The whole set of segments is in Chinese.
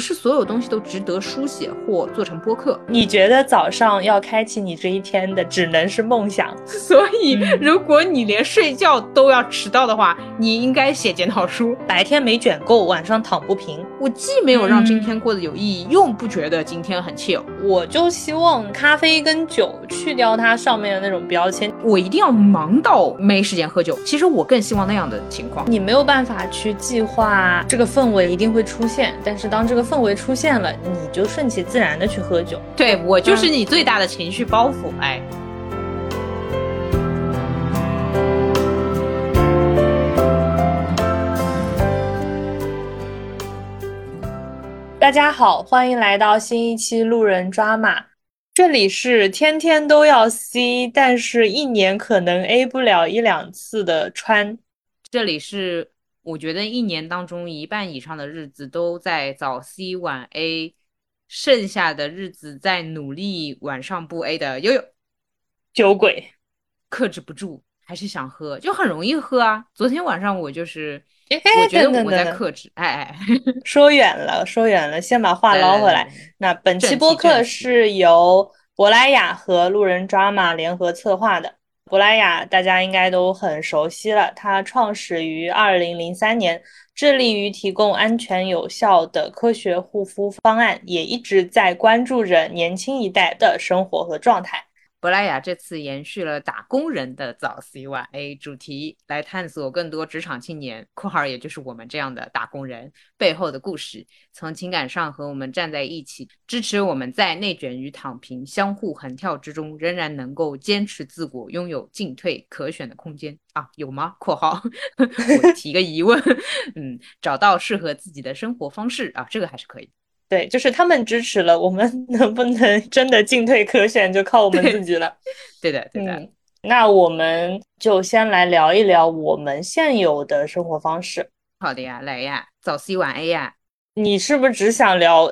是所有东西都值得书写或做成播客。你觉得早上要开启你这一天的只能是梦想，所以如果你连睡觉都要迟到的话，你应该写检讨书。白天没卷够，晚上躺不平。我既没有让今天过得有意义，又不觉得今天很 chill。我就希望咖啡跟酒去掉它上面的那种标签，我一定要忙到没时间喝酒。其实我更希望那样的情况。你没有办法去计划这个氛围一定会出现，但是当这个氛围出现了，你就顺其自然的去喝酒。对我就是你最大的情绪包袱，哎。大家好，欢迎来到新一期路人抓马。这里是天天都要 C，但是一年可能 A 不了一两次的川。这里是我觉得一年当中一半以上的日子都在早 C 晚 A，剩下的日子在努力晚上不 A 的悠悠酒鬼，克制不住，还是想喝，就很容易喝啊。昨天晚上我就是。我觉得我在克制，哎哎，说远了，说远了，先把话捞回来。那本期播客是由珀莱雅和路人抓马联合策划的。珀莱雅大家应该都很熟悉了，它创始于二零零三年，致力于提供安全有效的科学护肤方案，也一直在关注着年轻一代的生活和状态。珀莱雅这次延续了打工人的早 C 晚 A 主题，来探索更多职场青年（括号也就是我们这样的打工人）背后的故事，从情感上和我们站在一起，支持我们在内卷与躺平相互横跳之中，仍然能够坚持自我，拥有进退可选的空间啊？有吗？（括号 我提个疑问） 嗯，找到适合自己的生活方式啊，这个还是可以。对，就是他们支持了，我们 能不能真的进退可选，就靠我们自己了。对的，对的。那我们就先来聊一聊我们现有的生活方式。好的呀，来呀，早 C 晚 A 呀。你是不是只想聊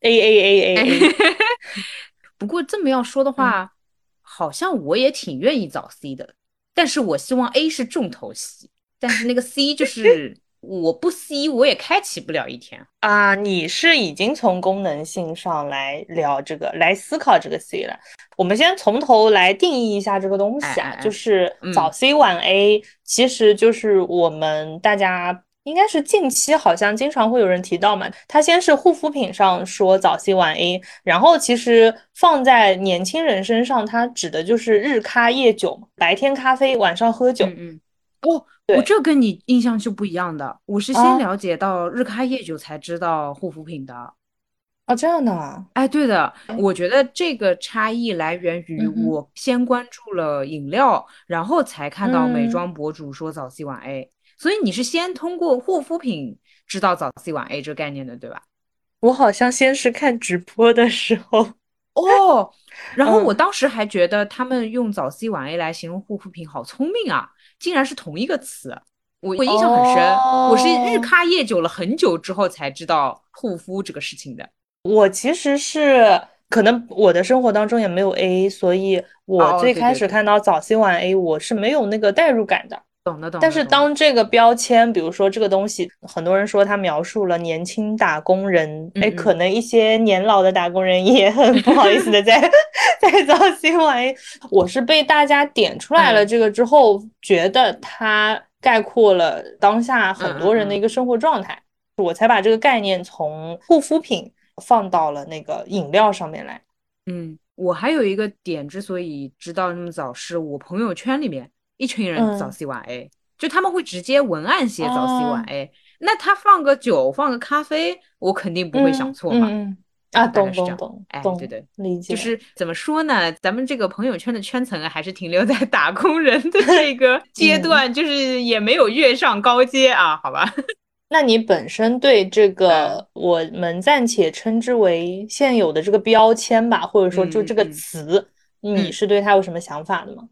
A A A A？不过这么要说的话，好像我也挺愿意早 C 的，但是我希望 A 是重头戏，但是那个 C 就是。我不 C，我也开启不了一天啊！你是已经从功能性上来聊这个，来思考这个 C 了。我们先从头来定义一下这个东西啊，就是早 C 晚 A，其实就是我们大家应该是近期好像经常会有人提到嘛。它先是护肤品上说早 C 晚 A，然后其实放在年轻人身上，它指的就是日咖夜酒，白天咖啡，晚上喝酒。嗯哦。我这跟你印象是不一样的，我是先了解到日咖夜酒才知道护肤品的，哦，这样的啊，哎，对的，我觉得这个差异来源于我先关注了饮料，然后才看到美妆博主说早 C 晚 A，所以你是先通过护肤品知道早 C 晚 A 这个概念的，对吧？我好像先是看直播的时候，哦，然后我当时还觉得他们用早 C 晚 A 来形容护肤品好聪明啊。竟然是同一个词，我我印象很深。我是日咖夜酒了很久之后才知道护肤这个事情的。我其实是可能我的生活当中也没有 A，所以我最开始看到早 C 晚 A，我是没有那个代入感的。懂的懂。但是当这个标签，比如说这个东西，很多人说它描述了年轻打工人，哎，可能一些年老的打工人也很不好意思的 在在造新玩意。我是被大家点出来了这个之后，觉得它概括了当下很多人的一个生活状态，我才把这个概念从护肤品放到了那个饮料上面来。嗯，我还有一个点，之所以知道那么早，是我朋友圈里面。一群人早 C 晚 A，就他们会直接文案写早 C 晚 A，那他放个酒，放个咖啡，我肯定不会想错嘛。啊，懂懂懂，哎，对对，理解。就是怎么说呢？咱们这个朋友圈的圈层还是停留在打工人的这个 阶段，就是也没有跃上高阶啊，好吧？那你本身对这个我们暂且称之为现有的这个标签吧，或者说就这个词，你是对它有什么想法的吗？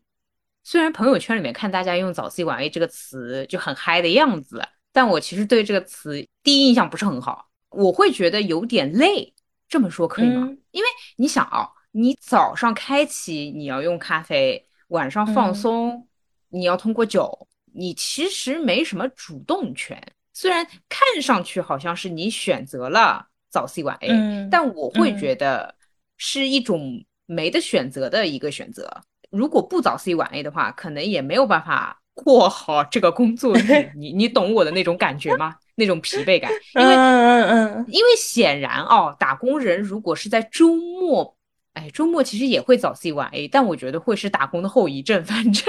虽然朋友圈里面看大家用早 C 晚 A 这个词就很嗨的样子，但我其实对这个词第一印象不是很好，我会觉得有点累。这么说可以吗？因为你想啊，你早上开启你要用咖啡，晚上放松你要通过酒，你其实没什么主动权。虽然看上去好像是你选择了早 C 晚 A，但我会觉得是一种没得选择的一个选择。如果不早 C 晚 A 的话，可能也没有办法过好这个工作日。你你懂我的那种感觉吗？那种疲惫感，因为嗯嗯，因为显然哦，打工人如果是在周末，哎，周末其实也会早 C 晚 A，但我觉得会是打工的后遗症。反正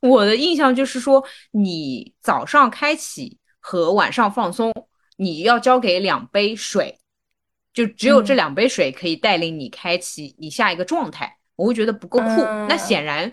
我的印象就是说，你早上开启和晚上放松，你要交给两杯水，就只有这两杯水可以带领你开启你下一个状态。我会觉得不够酷。那显然，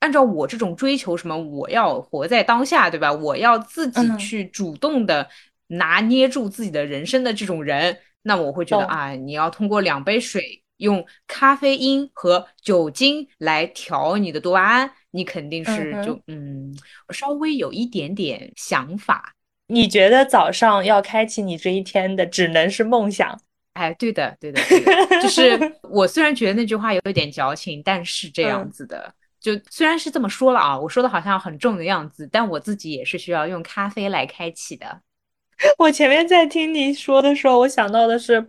按照我这种追求什么，我要活在当下，对吧？我要自己去主动的。拿捏住自己的人生的这种人，那我会觉得啊，你要通过两杯水，用咖啡因和酒精来调你的多巴胺，你肯定是就嗯，稍微有一点点想法。你觉得早上要开启你这一天的，只能是梦想？哎，对的，对的，对的，就是 我虽然觉得那句话有一点矫情，但是这样子的，就虽然是这么说了啊，我说的好像很重的样子，但我自己也是需要用咖啡来开启的。我前面在听你说的时候，我想到的是，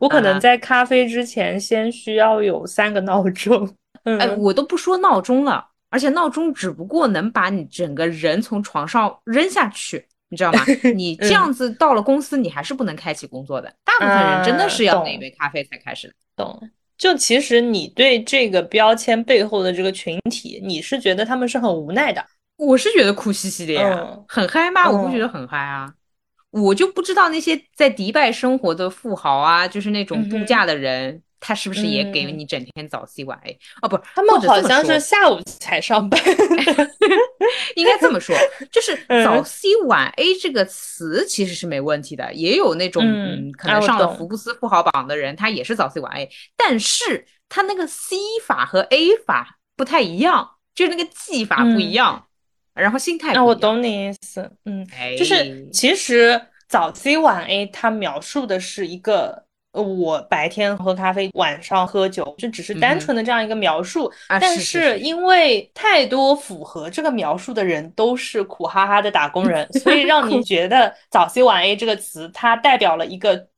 我可能在咖啡之前先需要有三个闹钟。哎，我都不说闹钟了，而且闹钟只不过能把你整个人从床上扔下去，你知道吗？你这样子到了公司，你还是不能开启工作的。大部分人真的是要那杯咖啡才开始。懂。就其实你对这个标签背后的这个群体，你是觉得他们是很无奈的？我是觉得哭兮兮的呀，很嗨吗？我不觉得很嗨啊。我就不知道那些在迪拜生活的富豪啊，就是那种度假的人，他是不是也给你整天早 C 晚 A？哦，不，他们好像是下午才上班。应该这么说，就是 早 C 晚 A 这个词其实是没问题的，也有那种嗯，可能上了福布斯富豪榜的人，他也是早 C 晚 A，但是他那个 C 法和 A 法不太一样，就是那个技法不一样。然后心态，那我懂你意思，嗯，就是其实早 C 晚 A，它描述的是一个我白天喝咖啡，晚上喝酒，这只是单纯的这样一个描述。但是因为太多符合这个描述的人都是苦哈哈的打工人，所以让你 觉得早 C 晚 A 这个词，它代表了一个。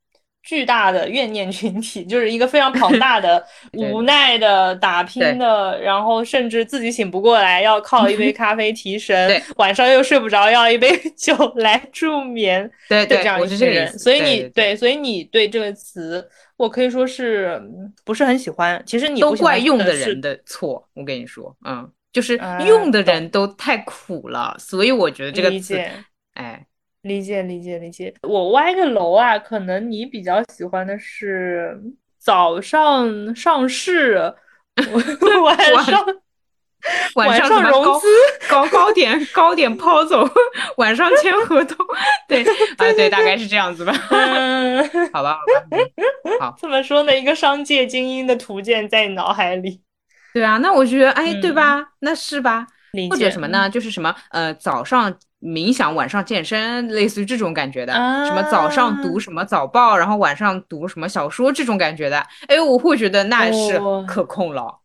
巨大的怨念群体，就是一个非常庞大的、无奈的、打拼的，然后甚至自己醒不过来，要靠一杯 咖啡提神，晚上又睡不着，要一杯 酒来助眠。对对，这样一些人，所以你对，所以你对这个词，我可以说是不是很喜欢？其实你都怪用的人的错。我跟你说，嗯，就是用的人都太苦了，所以我觉得这个词，哎。理解理解理解，我歪个楼啊，可能你比较喜欢的是早上上市，晚上晚上融资，高高点高点抛走，晚上签合同，对 啊对，大概是这样子吧。好吧 好吧，好，怎么说呢？一个商界精英的图鉴在你脑海里。对啊，那我觉得哎，对吧？那是吧？或者什么呢？就是什么呃，早上。冥想，晚上健身，类似于这种感觉的，什么早上读什么早报，然后晚上读什么小说，这种感觉的，哎呦，我会觉得那是可控了，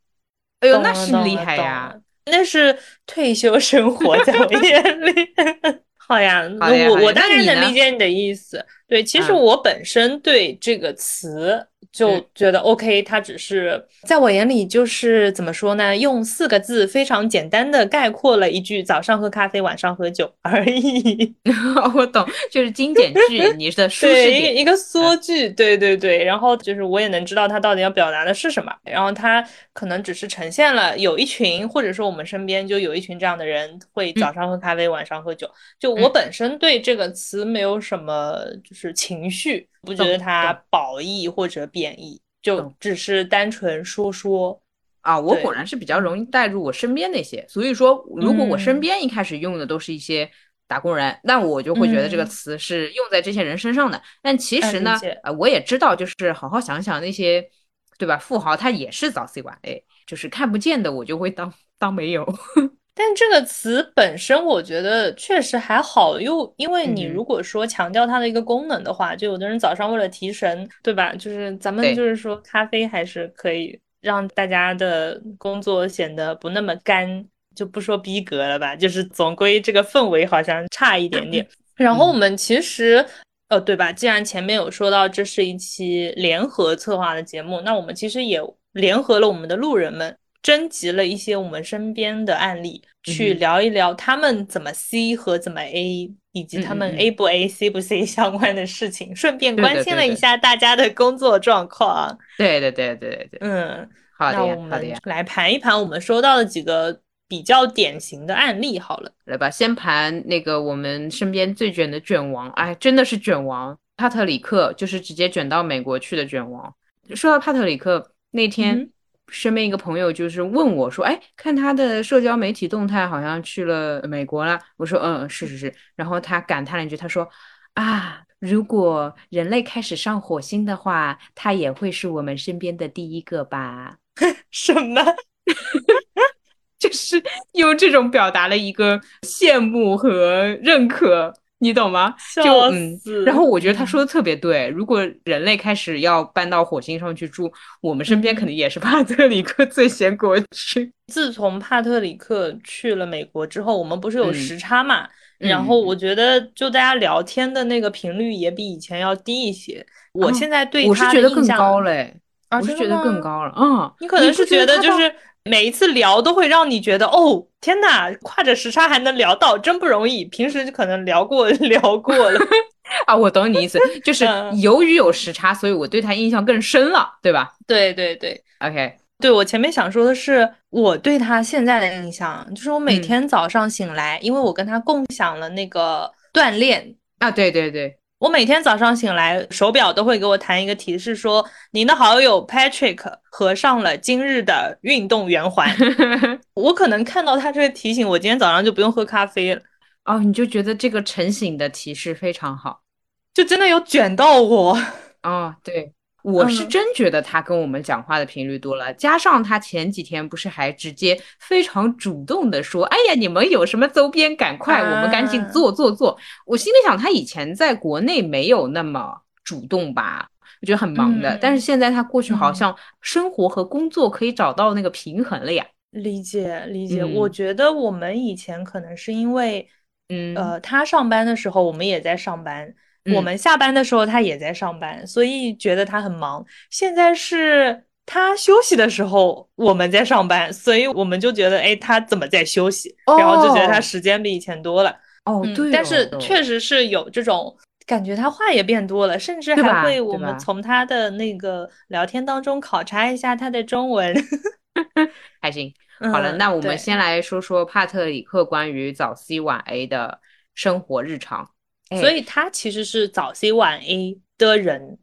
哎呦，那是厉害呀，那是退休生活在我眼里。好呀，我我。当然能理解你的意思。对，其实我本身对这个词。就觉得 OK，它只是在我眼里就是怎么说呢？用四个字非常简单的概括了一句：早上喝咖啡，晚上喝酒而已。我懂，就是精简句，你的 舒适点，一个一个缩句。对对对，然后就是我也能知道它到底要表达的是什么。然后它可能只是呈现了有一群，或者说我们身边就有一群这样的人，会早上喝咖啡，晚上喝酒。就我本身对这个词没有什么就是情绪。不觉得它褒义或者贬义，就只是单纯说说啊。我果然是比较容易带入我身边那些，所以说如果我身边一开始用的都是一些打工人，那我就会觉得这个词是用在这些人身上的。但其实呢，呃，我也知道，就是好好想想那些，对吧？富豪他也是早 C 晚 A，就是看不见的，我就会当当没有。但这个词本身，我觉得确实还好，又因为你如果说强调它的一个功能的话，就有的人早上为了提神，对吧？就是咱们就是说，咖啡还是可以让大家的工作显得不那么干，就不说逼格了吧，就是总归这个氛围好像差一点点。然后我们其实呃，对吧？既然前面有说到这是一期联合策划的节目，那我们其实也联合了我们的路人们，征集了一些我们身边的案例，去聊一聊他们怎么 C 和怎么 A，以及他们 A 不 A、C 不 C 相关的事情，顺便关心了一下大家的工作状况。对对对对对对，嗯，好的呀，好的呀，来盘一盘我们收到的几个。比较典型的案例，好了，来吧，先盘那个我们身边最卷的卷王，哎，真的是卷王，帕特里克就是直接卷到美国去的卷王。说到帕特里克，那天身边一个朋友就是问我说，哎，看他的社交媒体动态，好像去了美国了。我说，嗯，是是是。然后他感叹了一句，他说，啊，如果人类开始上火星的话，他也会是我们身边的第一个吧？什么？就是用这种表达了一个羡慕和认可，你懂吗？就嗯，然后我觉得他说的特别对。如果人类开始要搬到火星上去住，我们身边肯定也是帕特里克最先过去。自从帕特里克去了美国之后，我们不是有时差嘛？然后我觉得就大家聊天的那个频率也比以前要低一些。我现在对他的印象高嘞，我是觉得更高了。嗯，你可能是觉得就是。每一次聊都会让你觉得哦，天哪，跨着时差还能聊到，真不容易。平时就可能聊过 聊过了 啊，我懂你意思，就是由于有时差，所以我对他印象更深了，对吧？对对对，OK，对我前面想说的是，我对他现在的印象，就是我每天早上醒来，因为我跟他共享了那个锻炼啊，对对对。我每天早上醒来，手表都会给我弹一个提示，说您的好友 Patrick 合上了今日的运动圆环。我可能看到他这个提醒，我今天早上就不用喝咖啡了。哦，你就觉得这个晨醒的提示非常好，就真的有卷到我。哦，对。我是真觉得他跟我们讲话的频率多了，加上他前几天不是还直接非常主动的说：“哎呀，你们有什么周边，赶快，我们赶紧做做做。”我心里想，他以前在国内没有那么主动吧，我觉得很忙的。但是现在他过去好像生活和工作可以找到那个平衡了呀。理解理解，我觉得我们以前可能是因为，嗯呃，他上班的时候我们也在上班。我们下班的时候，他也在上班，所以觉得他很忙。现在是他休息的时候，我们在上班，所以我们就觉得，哎，他怎么在休息？然后就觉得他时间比以前多了。哦，对。但是确实是有这种感觉，他话也变多了，甚至还会我们从他的那个聊天当中考察一下他的中文。还行。好了，那我们先来说说帕特里克关于早 C 晚 A 的生活日常。所以他其实是早 C 晚 A 的人，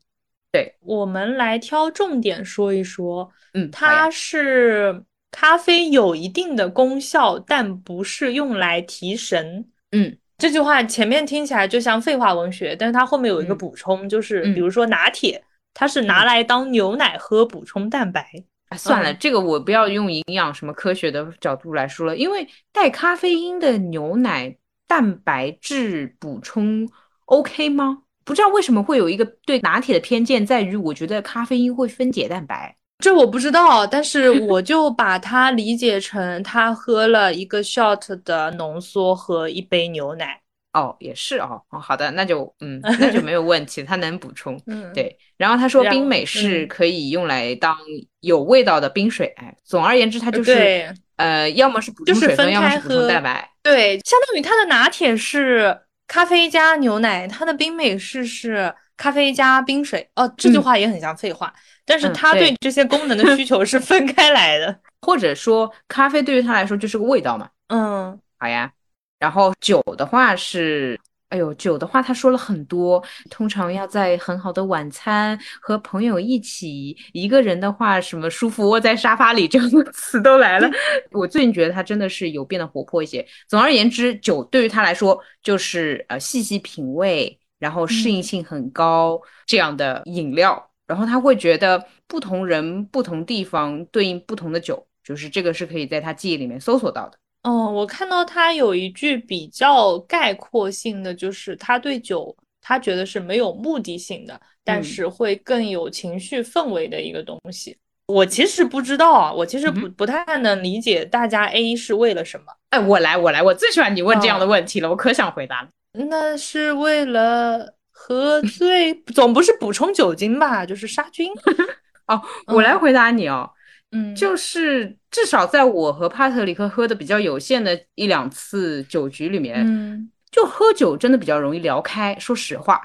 对我们来挑重点说一说。嗯，它是咖啡有一定的功效，但不是用来提神。嗯，这句话前面听起来就像废话文学，但是它后面有一个补充，就是比如说拿铁，它是拿来当牛奶喝，补充蛋白。啊算了，这个我不要用营养什么科学的角度来说了，因为带咖啡因的牛奶。蛋白质补充 OK 吗？不知道为什么会有一个对拿铁的偏见，在于我觉得咖啡因会分解蛋白，这我不知道，但是我就把它理解成他喝了一个 shot 的浓缩和一杯牛奶。哦，也是哦，哦，好的，那就嗯，那就没有问题，它能补充。嗯，对。然后他说冰美式可以用来当有味道的冰水。哎，总而言之，它就是呃，要么是补充水分，要么是补充蛋白。对，相当于它的拿铁是咖啡加牛奶，它的冰美式是咖啡加冰水。哦，这句话也很像废话，但是它对这些功能的需求是分开来的。或者说，咖啡对于它来说就是个味道嘛。嗯，好呀。然后酒的话是。哎呦，酒的话，他说了很多。通常要在很好的晚餐和朋友一起，一个人的话，什么舒服窝在沙发里 这样的词都来了。我最近觉得他真的是有变得活泼一些。总而言之，酒对于他来说就是呃细细品味，然后适应性很高这样的饮料。然后他会觉得不同人不同地方对应不同的酒，就是这个是可以在他记忆里面搜索到的。嗯，我看到他有一句比较概括性的，就是他对酒，他觉得是没有目的性的，但是会更有情绪氛围的一个东西。我其实不知道啊，我其实不不太能理解大家 A 是为了什么。哎，我来，我来，我最喜欢你问这样的问题了，我可想回答了。那是为了喝醉 总不是补充酒精吧，就是杀菌。哦，我来回答你哦，嗯，就是至少在我和帕特里克喝的比较有限的一两次酒局里面，嗯，就喝酒真的比较容易聊开。说实话，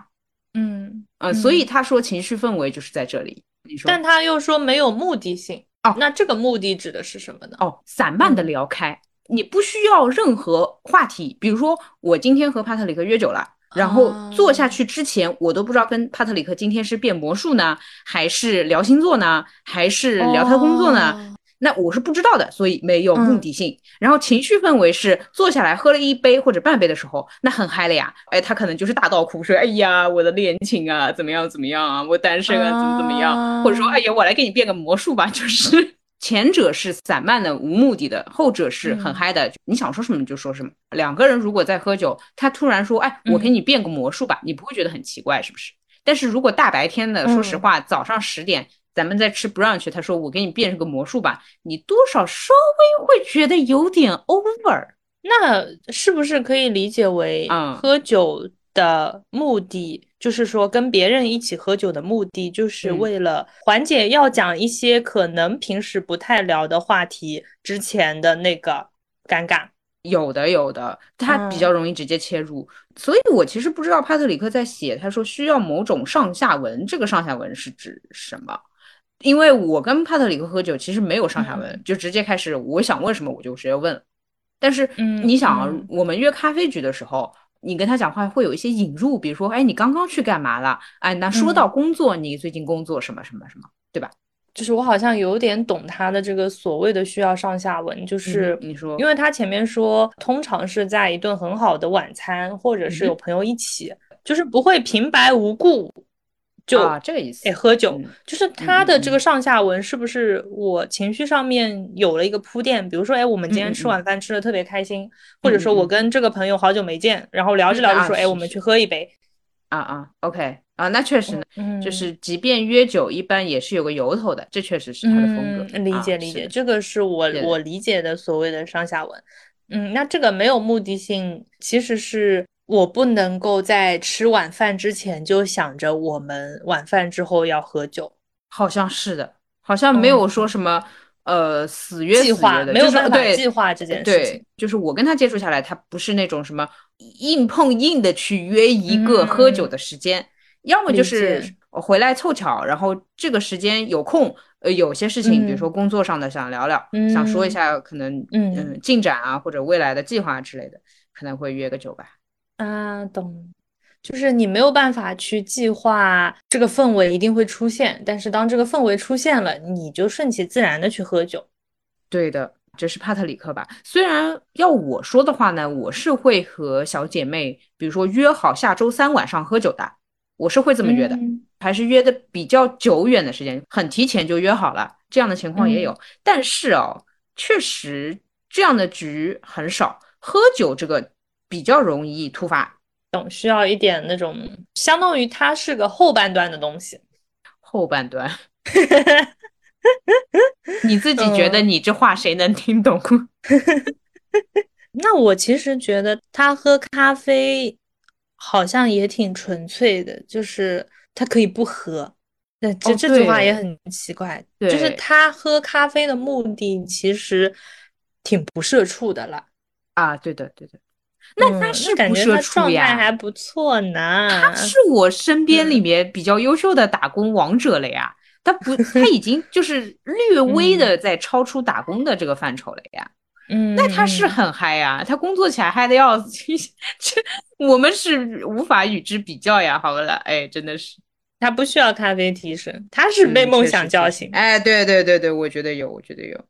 嗯，呃，所以他说情绪氛围就是在这里。你说，但他又说没有目的性。哦，那这个目的指的是什么呢？哦，散漫的聊开，你不需要任何话题。比如说，我今天和帕特里克约酒了。然后坐下去之前，我都不知道跟帕特里克今天是变魔术呢，还是聊星座呢，还是聊他的工作呢？那我是不知道的，所以没有目的性。然后情绪氛围是坐下来喝了一杯或者半杯的时候，那很嗨了呀。哎，他可能就是大倒苦水，哎呀，我的恋情啊，怎么样怎么样啊，我单身啊，怎么怎么样，或者说，哎呀，我来给你变个魔术吧，就是。前者是散漫的、无目的的，后者是很嗨的。你想说什么就说什么。两个人如果在喝酒，他突然说：“哎，我给你变个魔术吧。”你不会觉得很奇怪，是不是？但是如果大白天的，说实话，早上十点咱们在吃 brunch，他说：“我给你变个魔术吧。”你多少稍微会觉得有点 over。那是不是可以理解为，嗯，喝酒的目的？就是说，跟别人一起喝酒的目的，就是为了缓解要讲一些可能平时不太聊的话题之前的那个尴尬。有的，有的，他比较容易直接切入。所以我其实不知道帕特里克在写，他说需要某种上下文，这个上下文是指什么？因为我跟帕特里克喝酒，其实没有上下文，就直接开始，我想问什么我就直接问。但是你想，我们约咖啡局的时候。你跟他讲话会有一些引入，比如说，哎，你刚刚去干嘛了？哎，那说到工作，你最近工作什么什么什么，对吧？就是我好像有点懂他的这个所谓的需要上下文，就是你说，因为他前面说，通常是在一顿很好的晚餐，或者是有朋友一起，就是不会平白无故。就啊，这个意思。哎，喝酒就是他的这个上下文，是不是我情绪上面有了一个铺垫？比如说，哎，我们今天吃晚饭吃的特别开心，或者说我跟这个朋友好久没见，然后聊着聊着说，哎，我们去喝一杯。啊啊，OK 啊，那确实呢，就是即便约酒，一般也是有个由头的，这确实是他的风格。理解理解，这个是我我理解的所谓的上下文。嗯，那这个没有目的性，其实是。我不能够在吃晚饭之前就想着我们晚饭之后要喝酒，好像是的，好像没有说什么呃死约计划，没有办法计划这件事情。就是我跟他接触下来，他不是那种什么硬碰硬的去约一个喝酒的时间，要么就是回来凑巧，然后这个时间有空，呃，有些事情，比如说工作上的想聊聊，想说一下可能嗯进展啊或者未来的计划之类的，可能会约个酒吧。啊，懂，就是你没有办法去计划这个氛围一定会出现，但是当这个氛围出现了，你就顺其自然的去喝酒。对的，这是帕特里克吧？虽然要我说的话呢，我是会和小姐妹，比如说约好下周三晚上喝酒的，我是会这么约的，还是约的比较久远的时间，很提前就约好了，这样的情况也有。但是哦，确实这样的局很少，喝酒这个。比较容易突发，懂需要一点那种，相当于它是个后半段的东西。后半段，你自己觉得你这话谁能听懂？那我其实觉得他喝咖啡好像也挺纯粹的，就是他可以不喝。那这这句话也很奇怪，就是他喝咖啡的目的其实挺不社畜的了。啊，对的，对的。那他是不社畜呀，还不错呢。他是我身边里面比较优秀的打工王者了呀。他不，他已经就 是略微的在超出打工的这个范畴了呀。嗯，那他是很嗨呀，他工作起来嗨的要死，这我们是无法与之比较呀。好了，哎，真的是，他不需要咖啡提神，他是被梦想叫醒。哎，对对对对，我觉得有，我觉得有。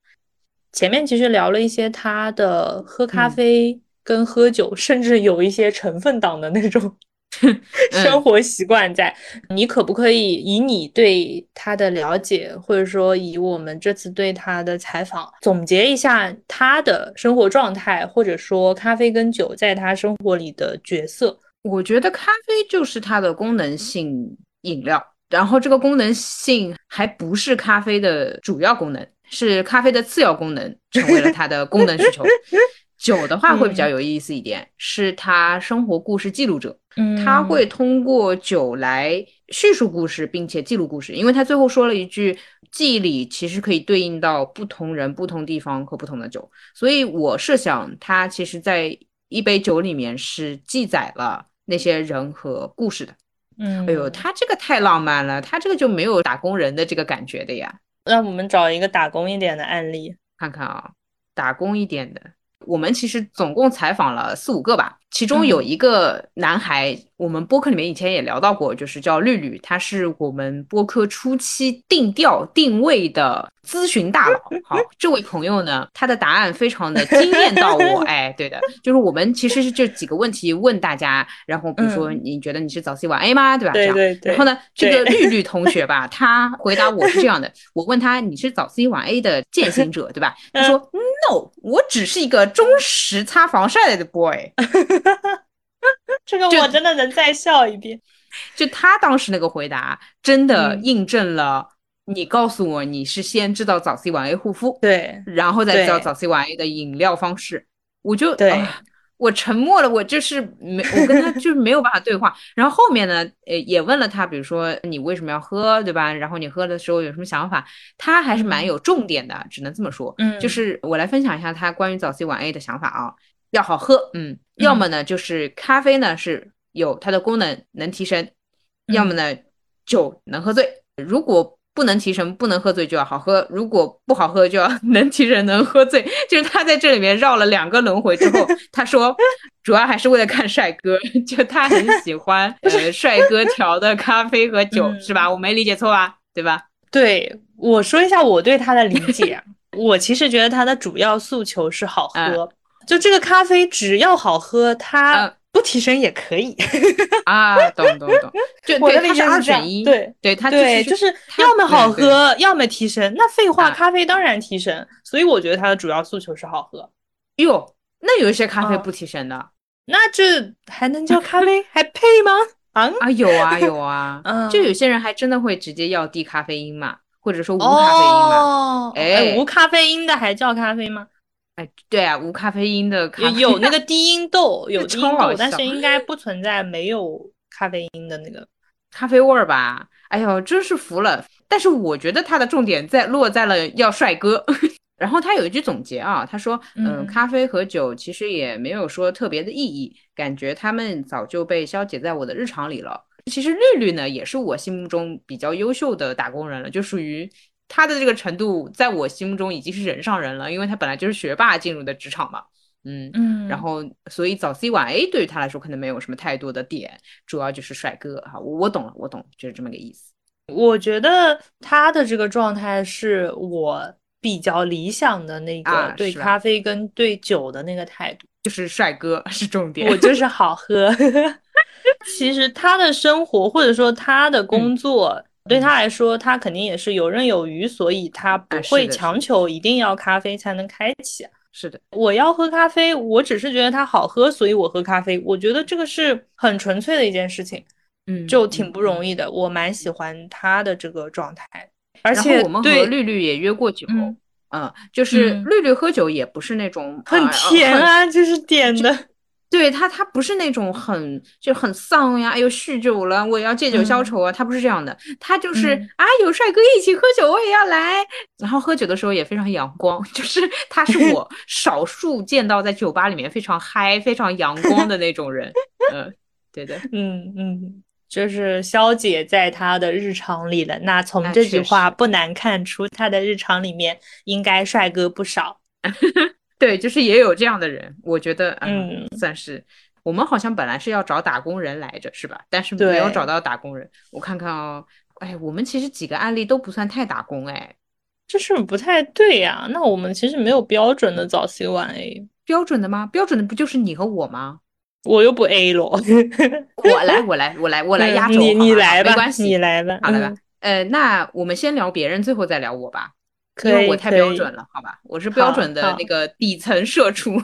前面其实聊了一些他的喝咖啡。跟喝酒，甚至有一些成分党的那种 生活习惯在。你可不可以以你对他的了解，或者说以我们这次对他的采访，总结一下他的生活状态，或者说咖啡跟酒在他生活里的角色？我觉得咖啡就是它的功能性饮料，然后这个功能性还不是咖啡的主要功能，是咖啡的次要功能，成为了它的功能需求。酒的话会比较有意思一点，是他生活故事记录者，嗯，他会通过酒来叙述故事，并且记录故事，因为他最后说了一句，记忆里其实可以对应到不同人、不同地方和不同的酒，所以我设想他其实在一杯酒里面是记载了那些人和故事的。嗯，哎呦，他这个太浪漫了，他这个就没有打工人的这个感觉的呀。那我们找一个打工一点的案例。看看啊，打工一点的，我们其实总共采访了四五个吧，其中有一个男孩。我们播客里面以前也聊到过，就是叫绿绿，他是我们播客初期定调定位的咨询大佬。好，这位朋友呢，他的答案非常的惊艳到我。哎，对的，就是我们其实是这几个问题问大家，然后比如说你觉得你是早 C 晚 A 吗？对吧？对对对。然后呢，这个绿绿 同学吧，他回答我是这样的：我问他你是早 C 晚 A 的践行者，对吧？他说 No，我只是一个忠实擦防晒的 boy。这个我真的能再笑一遍，就他当时那个回答，真的印证了你告诉我你是先知道早 C 晚 A 护肤，对，然后再知道早 C 晚 A 的饮料方式，我就对，我沉默了，我就是没，我跟他就是没有办法对话。然后后面呢，呃，也问了他，比如说你为什么要喝，对吧？然后你喝的时候有什么想法？他还是蛮有重点的，只能这么说。嗯，就是我来分享一下他关于早 C 晚 A 的想法啊。要好喝，嗯，要么呢就是咖啡呢是有它的功能能提神，要么呢酒能喝醉。如果不能提神不能喝醉就要好喝，如果不好喝就要能提神能喝醉。就是他在这里面绕了两个轮回之后，他说主要还是为了看帅哥，就他很喜欢呃帅哥调的咖啡和酒，是吧？我没理解错吧？对吧？对，我说一下我对他的理解，我其实觉得他的主要诉求是好喝。就这个咖啡只要好喝，它不提神也可以 啊，懂懂懂。就我的理解是二选一，对对，它对，就是要么好喝，要么提神。那废话，咖啡当然提神，所以我觉得它的主要诉求是好喝。哟，那有一些咖啡不提神的，那这还能叫咖啡？还配吗？啊啊，有啊有啊，就有些人还真的会直接要低咖啡因嘛，或者说无咖啡因嘛。哎，无咖啡因的还叫咖啡吗？哎，对啊，无咖啡因的咖有那个低因豆，有低因豆，但是应该不存在没有咖啡因的那个咖啡味儿吧？哎呦，真是服了！但是我觉得他的重点在落在了要帅哥。然后他有一句总结啊，他说：“嗯，咖啡和酒其实也没有说特别的意义，感觉他们早就被消解在我的日常里了。其实绿绿呢，也是我心目中比较优秀的打工人了，就属于。”他的这个程度，在我心目中已经是人上人了，因为他本来就是学霸进入的职场嘛，嗯嗯，然后所以早 C 晚 A 对于他来说可能没有什么太多的点，主要就是帅哥哈，我懂了，我懂，就是这么个意思。我觉得他的这个状态是我比较理想的那个对咖啡跟对酒的那个态度，就是帅哥是重点，我就是好喝。其实他的生活或者说他的工作。对他来说，他肯定也是游刃有余，所以他不会强求一定要咖啡才能开启。是的，我要喝咖啡，我只是觉得它好喝，所以我喝咖啡。我觉得这个是很纯粹的一件事情，嗯，就挺不容易的。我蛮喜欢他的这个状态，而且我们和绿绿也约过酒，嗯，就是绿绿喝酒也不是那种很甜啊，就是点的。对他，他不是那种很就很丧呀，哎呦酗酒了，我要借酒消愁啊，他不是这样的，他就是啊，有帅哥一起喝酒，我也要来。然后喝酒的时候也非常阳光，就是他是我 少数见到在酒吧里面非常嗨、非常阳光的那种人。嗯，对的，嗯嗯，就是肖姐在他的日常里了。那从这句话不难看出，他的日常里面应该帅哥不少。对，就是也有这样的人，我觉得，嗯，算是我们好像本来是要找打工人来着，是吧？但是没有找到打工人。我看看哦，哎，我们其实几个案例都不算太打工，哎，这是不太对呀。那我们其实没有标准的早 C 晚 A，标准的吗？标准的不就是你和我吗？我又不 A 了，我来，我来，我来，我来压轴，你你来吧，没关系，你来吧，好了吧。呃，那我们先聊别人，最后再聊我吧。因为我太标准了，好吧，我是标准的那个底层社畜。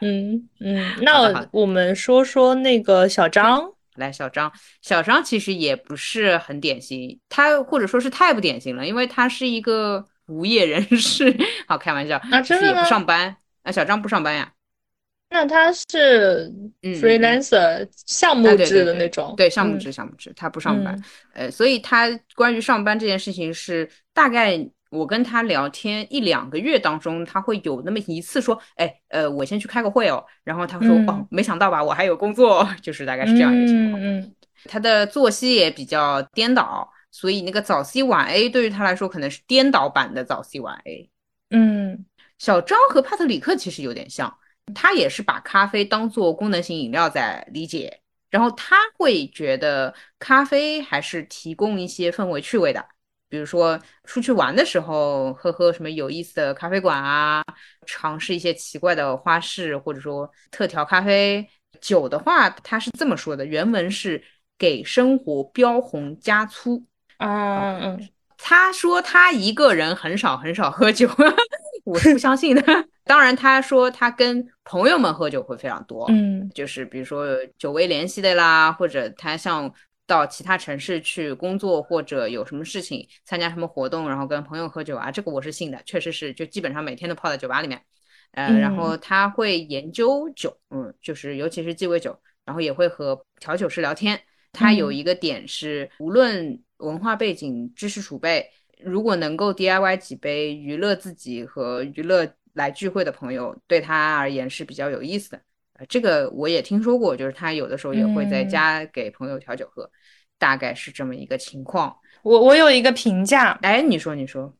嗯 嗯，那我们说说那个小张，来，小张，小张其实也不是很典型，他或者说是太不典型了，因为他是一个无业人士。好，开玩笑，啊，真的也不上班。啊小张不上班呀？那他是 freelancer 项目制的那种，对项目制项目制，他不上班。呃，所以他关于上班这件事情是大概我跟他聊天一两个月当中，他会有那么一次说，哎，呃，我先去开个会哦。然后他说，哦，没想到吧，我还有工作，就是大概是这样一个情况。嗯，他的作息也比较颠倒，所以那个早 C 晚 A 对于他来说可能是颠倒版的早 C 晚 A。嗯，小张和帕特里克其实有点像。他也是把咖啡当做功能性饮料在理解，然后他会觉得咖啡还是提供一些氛围趣味的，比如说出去玩的时候喝喝什么有意思的咖啡馆啊，尝试一些奇怪的花式或者说特调咖啡。酒的话，他是这么说的，原文是给生活标红加粗。嗯嗯，他说他一个人很少很少喝酒，我是不相信的。当然，他说他跟朋友们喝酒会非常多，嗯，就是比如说久未联系的啦，或者他像到其他城市去工作，或者有什么事情参加什么活动，然后跟朋友喝酒啊，这个我是信的，确实是就基本上每天都泡在酒吧里面，呃，然后他会研究酒，嗯，就是尤其是鸡尾酒，然后也会和调酒师聊天。他有一个点是，无论文化背景、知识储备，如果能够 DIY 几杯娱乐自己和娱乐。来聚会的朋友对他而言是比较有意思的，呃，这个我也听说过，就是他有的时候也会在家给朋友调酒喝，大概是这么一个情况。我我有一个评价，哎，你说你说，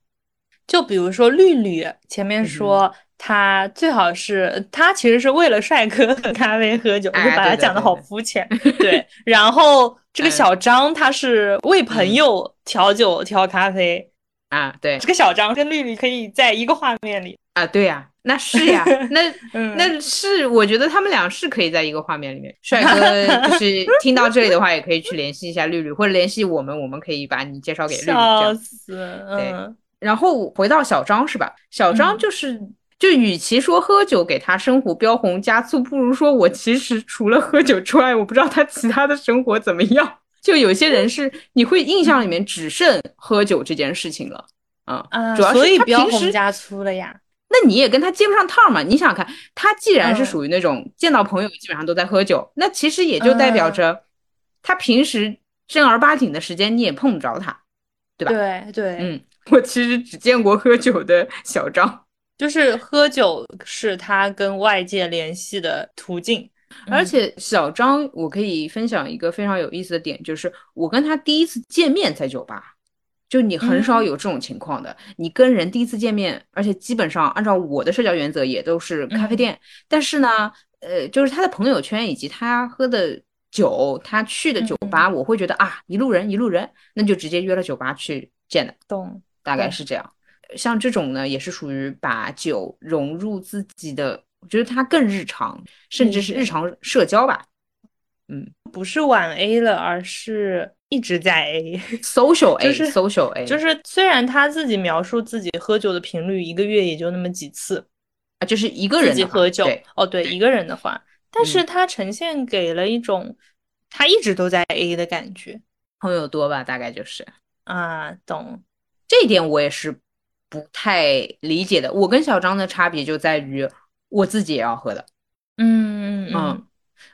就比如说绿绿前面说他最好是他其实是为了帅哥喝咖啡喝酒，就把他讲的好肤浅，对。然后这个小张他是为朋友调酒调咖啡啊，对，这个小张跟绿绿可以在一个画面里。啊，对呀，那是呀，那那是我觉得他们俩是可以在一个画面里面。帅哥就 是听到这里的话，也可以去联系一下绿绿，或者联系我们，我们可以把你介绍给绿绿。笑死，对。然后回到小张是吧？小张就是，就与其说喝酒给他生活标红加醋，不如说我其实除了喝酒之外，我不知道他其他的生活怎么样。就有些人是你会印象里面只剩喝酒这件事情了啊，主要是他标红加醋了呀。那你也跟他接不上趟嘛？你想想看，他既然是属于那种见到朋友基本上都在喝酒，那其实也就代表着他平时正儿八经的时间你也碰不着他，对吧？对对，嗯，我其实只见过喝酒的小张，就是喝酒是他跟外界联系的途径。而且小张，我可以分享一个非常有意思的点，就是我跟他第一次见面在酒吧。就你很少有这种情况的，你跟人第一次见面，而且基本上按照我的社交原则也都是咖啡店。但是呢，呃，就是他的朋友圈以及他喝的酒，他去的酒吧，我会觉得啊，一路人一路人，那就直接约了酒吧去见的。懂，大概是这样。像这种呢，也是属于把酒融入自己的，我觉得它更日常，甚至是日常社交吧。嗯，不是晚 A 了，而是。一直在 A，就是 social A，就是虽然他自己描述自己喝酒的频率一个月也就那么几次啊，就是一个人自己喝酒哦，对一个人的话，但是他呈现给了一种他一直都在 A 的感觉，朋友多吧，大概就是啊，懂。这一点我也是不太理解的。我跟小张的差别就在于我自己也要喝的，嗯嗯。嗯，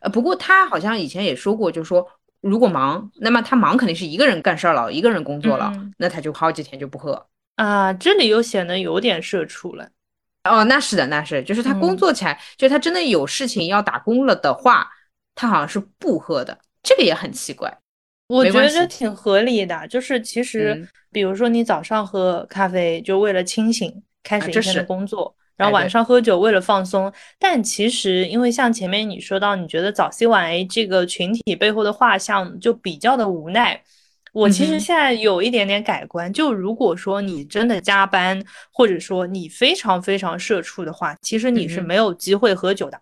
呃，不过他好像以前也说过，就说。如果忙，那么他忙肯定是一个人干事儿了，一个人工作了，那他就好几天就不喝啊。这里又显得有点社畜了。哦，那是的，那是，就是他工作起来，就他真的有事情要打工了的话，他好像是不喝的。这个也很奇怪。我觉得挺合理的，就是其实，比如说你早上喝咖啡，就为了清醒，开始一天的工作。然后晚上喝酒为了放松，但其实因为像前面你说到，你觉得早 C 晚 A 这个群体背后的画像就比较的无奈。我其实现在有一点点改观，就如果说你真的加班，或者说你非常非常社畜的话，其实你是没有机会喝酒的。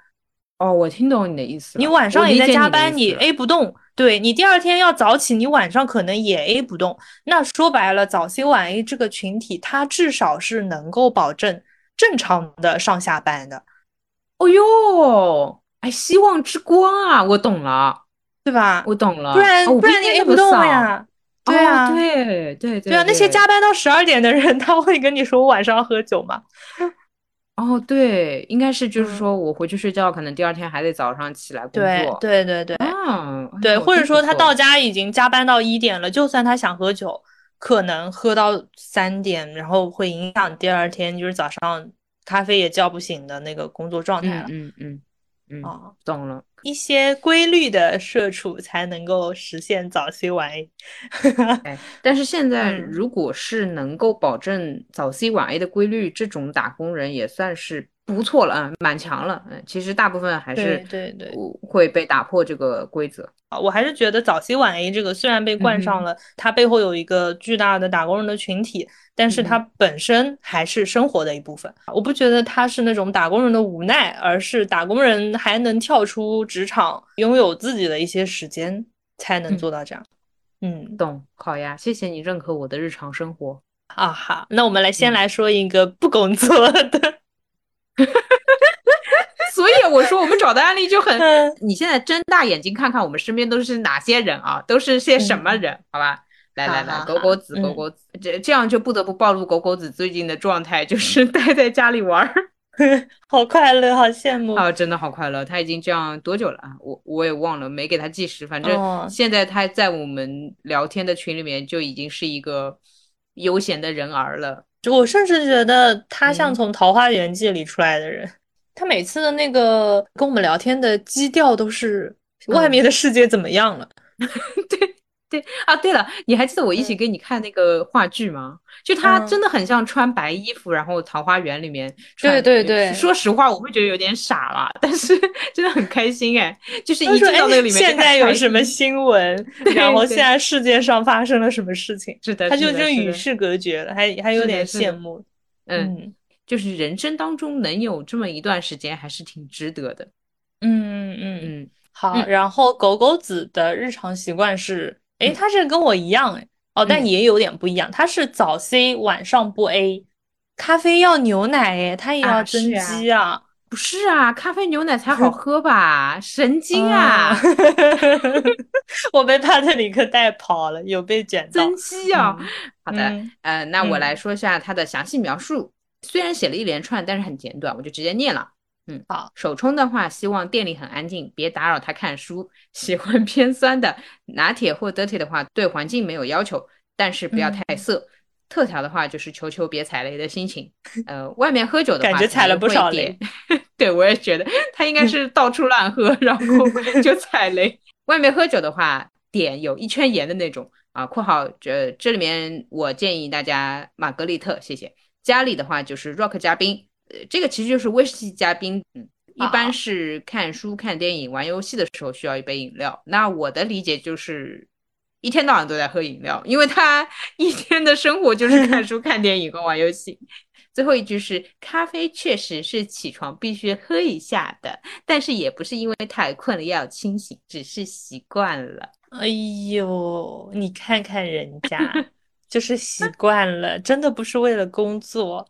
哦，我听懂你的意思。你晚上也在加班，你 A 不动，对你第二天要早起，你晚上可能也 A 不动。那说白了，早 C 晚 A 这个群体，它至少是能够保证。正常的上下班的，哦哟，哎，希望之光啊，我懂了，对吧？我懂了，不然不然你 A 不动呀，对啊，对对对啊，那些加班到十二点的人，他会跟你说晚上喝酒吗？哦，对，应该是就是说我回去睡觉，可能第二天还得早上起来工作。对对对。对，嗯，对，或者说他到家已经加班到一点了，就算他想喝酒，可能喝到三点，然后会影响第二天就是早上咖啡也叫不醒的那个工作状态了。嗯嗯嗯，哦，懂了。一些规律的社畜才能够实现早 C 晚 A。哎，但是现 在如果是能够保证早 C 晚 A 的规律，这种打工人也算是。不错了啊，蛮强了。嗯，其实大部分还是对对会被打破这个规则啊。我还是觉得早 C 晚 A 这个虽然被冠上了，它背后有一个巨大的打工人的群体，但是它本身还是生活的一部分。我不觉得它是那种打工人的无奈，而是打工人还能跳出职场，拥有自己的一些时间，才能做到这样。嗯，懂，好呀，谢谢你认可我的日常生活啊。好，那我们来先来说一个不工作的。所以我说，我们找的案例就很。你现在睁大眼睛看看，我们身边都是哪些人啊？都是些什么人？好吧，来来来，狗狗子，狗狗子，这这样就不得不暴露狗狗子最近的状态，就是待在家里玩儿，好快乐，好羡慕啊！真的好快乐。他已经这样多久了啊？我我也忘了，没给他计时。反正现在他在我们聊天的群里面就已经是一个悠闲的人儿了。我甚至觉得他像从《桃花源记》里出来的人，他每次的那个跟我们聊天的基调都是外面的世界怎么样了？对。对啊，对了，你还记得我一起给你看那个话剧吗？就他真的很像穿白衣服，然后桃花源里面。对对对，说实话，我会觉得有点傻了，但是 真的很开心哎，就是一进到那个里面，现在有什么新闻 然后现在世界上发生了什么事情，是的，他就就与世隔绝了，还还有点羡慕。嗯，就是人生当中能有这么一段时间，还是挺值得的。嗯嗯嗯，好，然后狗狗子的日常习惯是。哎，他是跟我一样哎，哦，但也有点不一样。他是早 C 晚上不 A，咖啡要牛奶哎，他也要增肌啊？不是啊，咖啡牛奶才好 喝吧？神经啊！我被帕特里克带跑了，有被卷增肌啊？好的，呃，那我来说一下他的详细描述。虽然写了一连串，但是很简短，我就直接念了。嗯，好。手冲的话，希望店里很安静，别打扰他看书。喜欢偏酸的拿铁或 dirty 的话，对环境没有要求，但是不要太涩。特调的话，就是求求别踩雷的心情。呃，外面喝酒的话，感觉踩了不少雷。对，我也觉得他应该是到处乱喝，然后 就踩雷。外面喝酒的话，点有一圈盐的那种啊。括号这这里面我建议大家玛格丽特，谢谢。家里的话就是 rock 加冰。呃，这个其实就是威士忌加冰，嗯，一般是看书、看电影、玩游戏的时候需要一杯饮料。那我的理解就是一天到晚都在喝饮料，因为他 一天的生活就是看书、看电影和玩游戏。最后一句是咖啡确实是起床必须喝一下的，但是也不是因为太困了要清醒，只是习惯了。哎呦，你看看人家就是习惯了，真的不是为了工作。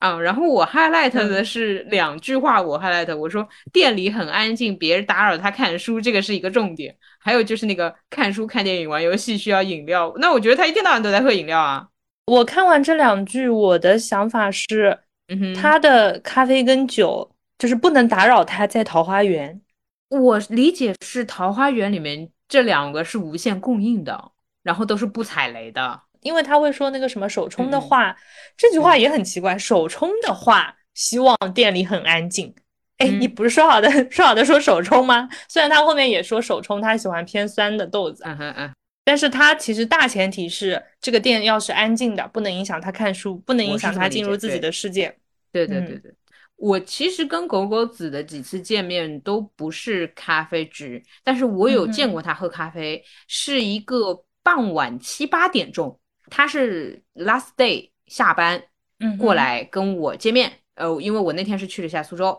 啊，然后我 highlight 的是两句话，我 highlight 我说店里很安静，别人打扰他看书，这个是一个重点。还有就是那个看书、看电影、玩游戏需要饮料，那我觉得他一天到晚都在喝饮料啊。我看完这两句，我的想法是，嗯他的咖啡跟酒就是不能打扰他在桃花源。我理解是桃花源里面这两个是无限供应的，然后都是不踩雷的。因为他会说那个什么手冲的话，这句话也很奇怪。手冲的话，希望店里很安静。哎，你不是说好的 说好的说手冲吗？虽然他后面也说手冲，他喜欢偏酸的豆子。嗯嗯嗯。但是他其实大前提是这个店要是安静的，不能影响他看书，不能影响他进入自己的世界。对对对对。我其实跟狗狗子的几次见面都不是咖啡局，但是我有见过他喝咖啡，是一个傍晚七八点钟。他是 last day 下班，嗯，过来跟我见面，呃，因为我那天是去了一下苏州，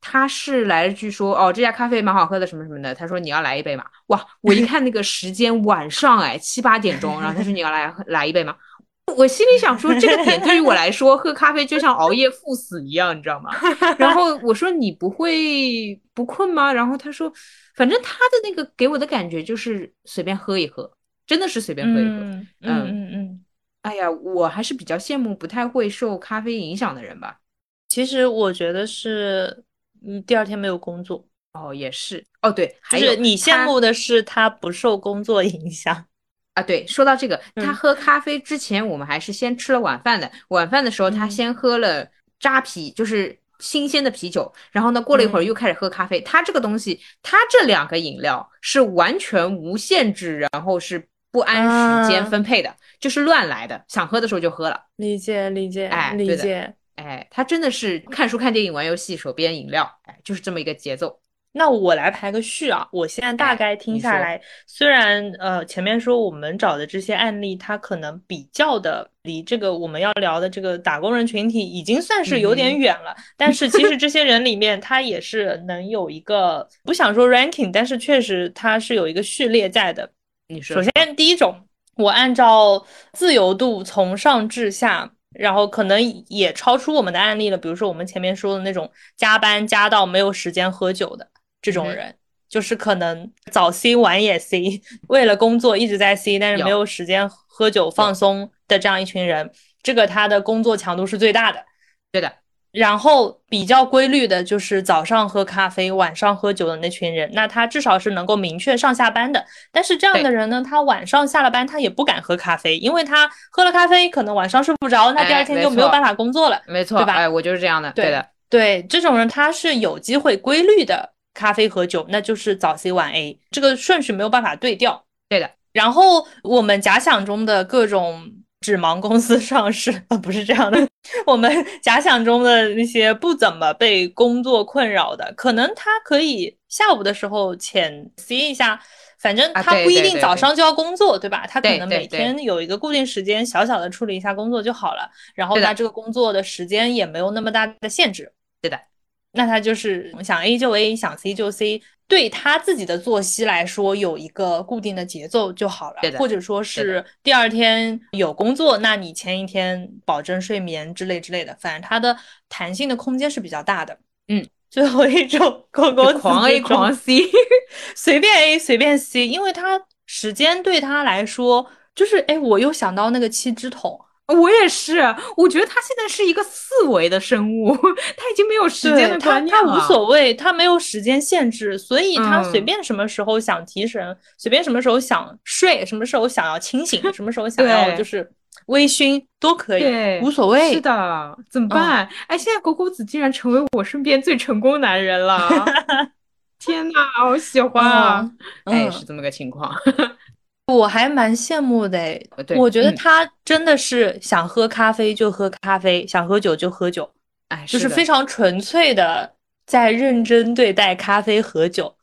他是来了句说，哦，这家咖啡蛮好喝的，什么什么的，他说你要来一杯嘛，哇，我一看那个时间晚上，哎，七八点钟，然后他说你要来来一杯吗？我心里想说，这个点对于我来说，喝咖啡就像熬夜赴死一样，你知道吗？然后我说你不会不困吗？然后他说，反正他的那个给我的感觉就是随便喝一喝。真的是随便喝一喝，嗯嗯嗯，哎呀，我还是比较羡慕不太会受咖啡影响的人吧。其实我觉得是，嗯，第二天没有工作。哦，也是。哦，对，就是你羡慕的是他不受工作影响 啊。对，说到这个，他喝咖啡之前，我们还是先吃了晚饭的。晚饭的时候，他先喝了扎啤，就是新鲜的啤酒。然后呢，过了一会儿又开始喝咖啡。他这个东西，他这两个饮料是完全无限制，然后是不按时间分配的，就是乱来的，想喝的时候就喝了。理解，理解，哎，理解。哎，他真的是看书、看电影、玩游戏，手边饮料，哎，就是这么一个节奏。那我来排个序啊，我现在大概听下来，虽然呃前面说我们找的这些案例，它可能比较的离这个我们要聊的这个打工人群体已经算是有点远了，但是其实这些人里面，他也是能有一个不想说 ranking，但是确实他是有一个序列在的。你说，首先第一种，我按照自由度从上至下。然后可能也超出我们的案例了，比如说我们前面说的那种加班加到没有时间喝酒的这种人，就是可能早 C 晚也 C，为了工作一直在 C，但是没有时间喝酒放松的这样一群人，这个他的工作强度是最大的。对的。然后比较规律的就是早上喝咖啡，晚上喝酒的那群人，那他至少是能够明确上下班的。但是这样的人呢，他晚上下了班，他也不敢喝咖啡，因为他喝了咖啡，可能晚上睡不着，那第二天就没有办法工作了。没错，对吧？哎，我就是这样的。对的，对这种人，他是有机会规律的咖啡和酒，那就是早 C 晚 A，这个顺序没有办法对调。对的。然后我们假想中的各种。纸盲公司上市啊，不是这样的。我们假想中的那些不怎么被工作困扰的，可能他可以下午的时候浅 C 一下，反正他不一定早上就要工作，对吧？他可能每天有一个固定时间，小小的处理一下工作就好了。然后他这个工作的时间也没有那么大的限制。对的。那他就是想 A 就 A，想 C 就 C。对他自己的作息来说，有一个固定的节奏就好了，或者说是第二天有工作，那你前一天保证睡眠之类之类的，反正他的弹性的空间是比较大的。嗯，最后一种狗狗狂 A 狂 C，随便 A 随便 C，因为他时间对他来说就是，哎，我又想到那个七只桶。我也是，我觉得他现在是一个四维的生物，他已经没有时间的观念了。他无所谓，他没有时间限制，所以他随便什么时候想提神，随便什么时候想睡，什么时候想要清醒，什么时候想要就是微醺都可以，无所谓。是的，怎么办？哎，现在狗狗子竟然成为我身边最成功男人了！天呐，好喜欢啊！哎，是这么个情况。我还蛮羡慕的，我觉得他真的是想喝咖啡就喝咖啡，想喝酒就喝酒，哎，就是非常纯粹的在认真对待咖啡和酒，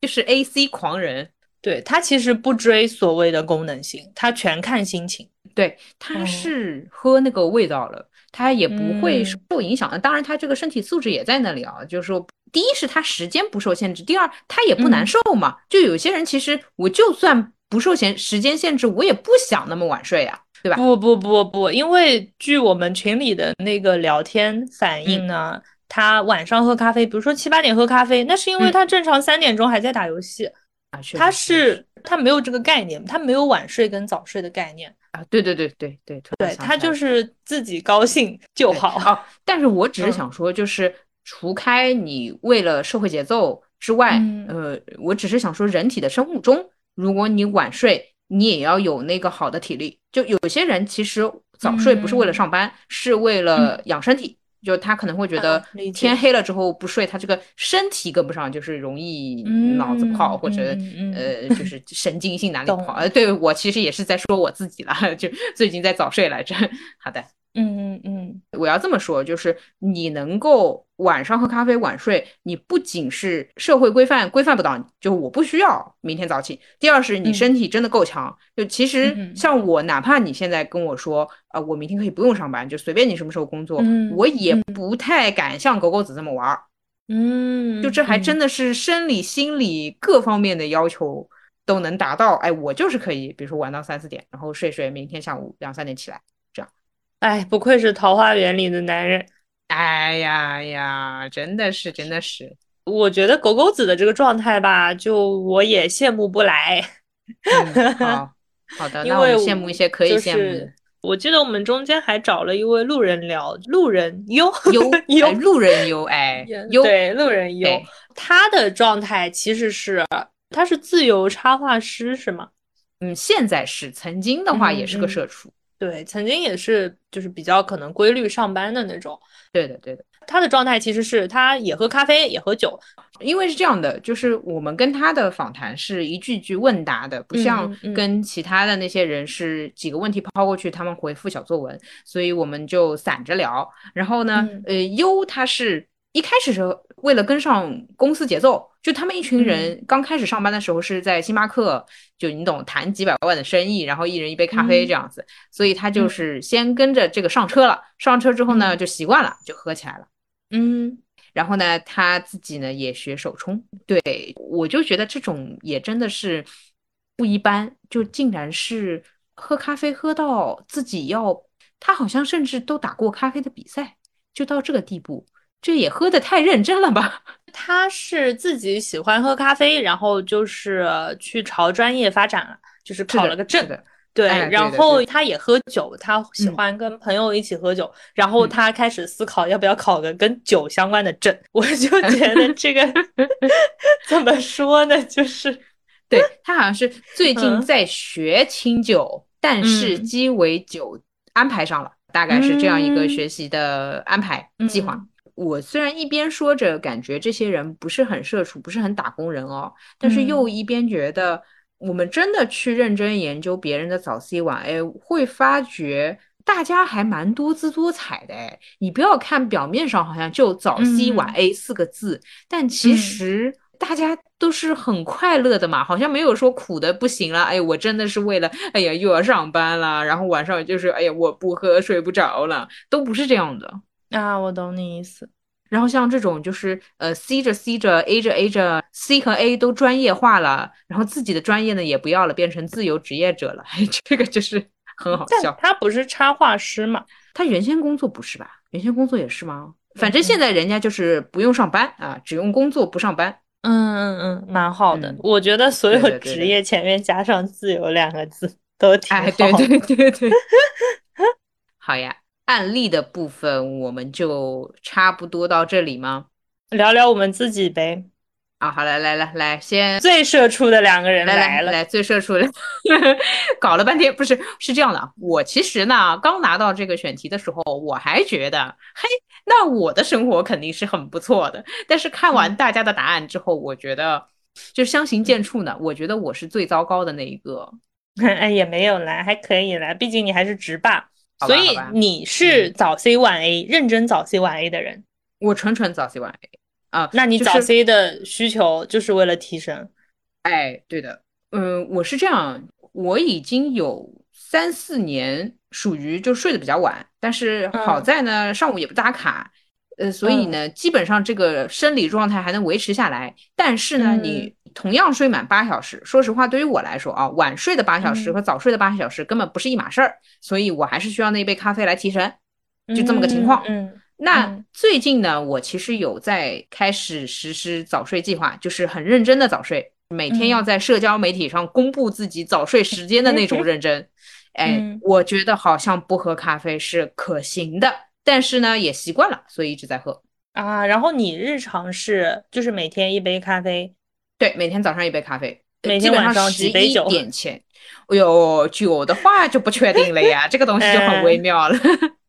就是 A C 狂人。对他其实不追所谓的功能性，他全看心情。对，他是喝那个味道了，他也不会受影响。当然，他这个身体素质也在那里啊，就是说，第一是他时间不受限制，第二他也不难受嘛。就有些人其实我就算。不受限时间限制，我也不想那么晚睡呀，对吧？不不不不，因为据我们群里的那个聊天反映呢，他晚上喝咖啡，比如说七八点喝咖啡，那是因为他正常三点钟还在打游戏啊。他是他没有这个概念，他没有晚睡跟早睡的概念啊。对对对对对，对他就是自己高兴就好。好，但是我只是想说，就是除开你为了社会节奏之外，呃，我只是想说，人体的生物钟。如果你晚睡，你也要有那个好的体力。就有些人其实早睡不是为了上班，是为了养身体。就他可能会觉得天黑了之后不睡，他这个身体跟不上，就是容易脑子跑或者呃，就是神经性哪里不好。呃，对我其实也是在说我自己了，就最近在早睡来着。好的。嗯嗯嗯，我要这么说，就是你能够晚上喝咖啡晚睡，你不仅是社会规范规范不到你，就我不需要明天早起。第二是你身体真的够强，就其实像我，哪怕你现在跟我说，呃，我明天可以不用上班，就随便你什么时候工作，我也不太敢像狗狗子这么玩儿。嗯，就这还真的是生理、心理各方面的要求都能达到。哎，我就是可以，比如说玩到三四点，然后睡睡，明天下午两三点起来。哎，不愧是桃花源里的男人！哎呀呀，真的是，真的是。我觉得狗狗子的这个状态吧，就我也羡慕不来。好 好的，那我羡慕一些可以羡慕的。我记得我们中间还找了一位路人聊，路人优优 优路人优哎优对路人优，他的状态其实是他是自由插画师是吗？嗯，现在是，曾经的话也是个社畜，对，曾经也是就是比较可能规律上班的那种。对的，对的。他的状态其实是他也喝咖啡，也喝酒，因为是这样的，就是我们跟他的访谈是一句句问答的，不像跟其他的那些人是几个问题抛过去，他们回复小作文，所以我们就散着聊。然后呢，呃，优他是一开始时候为了跟上公司节奏，就他们一群人刚开始上班的时候是在星巴克，就你懂谈几百万的生意，然后一人一杯咖啡这样子，所以他就是先跟着这个上车了，上车之后呢就习惯了，就喝起来了。嗯，然后呢，他自己呢也学手冲，对我就觉得这种也真的是不一般，就竟然是喝咖啡喝到自己要，他好像甚至都打过咖啡的比赛，就到这个地步，这也喝的太认真了吧？他是自己喜欢喝咖啡，然后就是去朝专业发展了，就是考了个证。对，然后他也喝酒，他喜欢跟朋友一起喝酒，然后他开始思考要不要考个跟酒相关的证。我就觉得这个 怎么说呢？就是对他好像是最近在学清酒，但是鸡尾酒安排上了，大概是这样一个学习的安排计划。我虽然一边说着感觉这些人不是很社畜，不是很打工人哦，但是又一边觉得。我们真的去认真研究别人的早 C 晚 A，会发觉大家还蛮多姿多彩的哎。你不要看表面上好像就早 C 晚 A 四个字，但其实大家都是很快乐的嘛，好像没有说苦的不行了。哎，我真的是为了哎呀又要上班了，然后晚上就是哎呀我不喝睡不着了，都不是这样的啊。我懂你意思。然后像这种就是呃，C 着 C 着，A 着 A 着，C 和 A 都专业化了，然后自己的专业呢也不要了，变成自由职业者了，这个就是很好笑。他不是插画师嘛？他原先工作不是吧？原先工作也是吗？反正现在人家就是不用上班啊，只用工作不上班。嗯嗯嗯，蛮好的。我觉得所有职业前面加上“自由”两个字都挺好。对对对对，好呀。案例的部分我们就差不多到这里吗？聊聊我们自己呗。啊，好来来来来，先最社畜的两个人来了，来最社畜的，搞了半天不是是这样的。我其实呢，刚拿到这个选题的时候，我还觉得，嘿，那我的生活肯定是很不错的。但是看完大家的答案之后，我觉得就相形见绌呢。我觉得我是最糟糕的那一个。哎，也没有啦，还可以啦，毕竟你还是直霸。所以你是早 C 晚 A，认真早 C 晚 A 的人。我纯纯早 C 晚 A 啊，那你早 C 的需求就是为了提升？哎，对的，嗯，我是这样，我已经有三四年属于就睡得比较晚，但是好在呢，上午也不打卡。呃，所以呢，基本上这个生理状态还能维持下来。但是呢，你同样睡满八小时，说实话，对于我来说啊，晚睡的八小时和早睡的八小时根本不是一码事儿。所以我还是需要那一杯咖啡来提神，就这么个情况。嗯，那最近呢，我其实有在开始实施早睡计划，就是很认真的早睡，每天要在社交媒体上公布自己早睡时间的那种认真。哎，我觉得好像不喝咖啡是可行的。但是呢，也习惯了，所以一直在喝啊。然后你日常是就是每天一杯咖啡，对，每天早上一杯咖啡，每天晚上十一点前。哎呦，酒的话就不确定了呀，这个东西就很微妙了。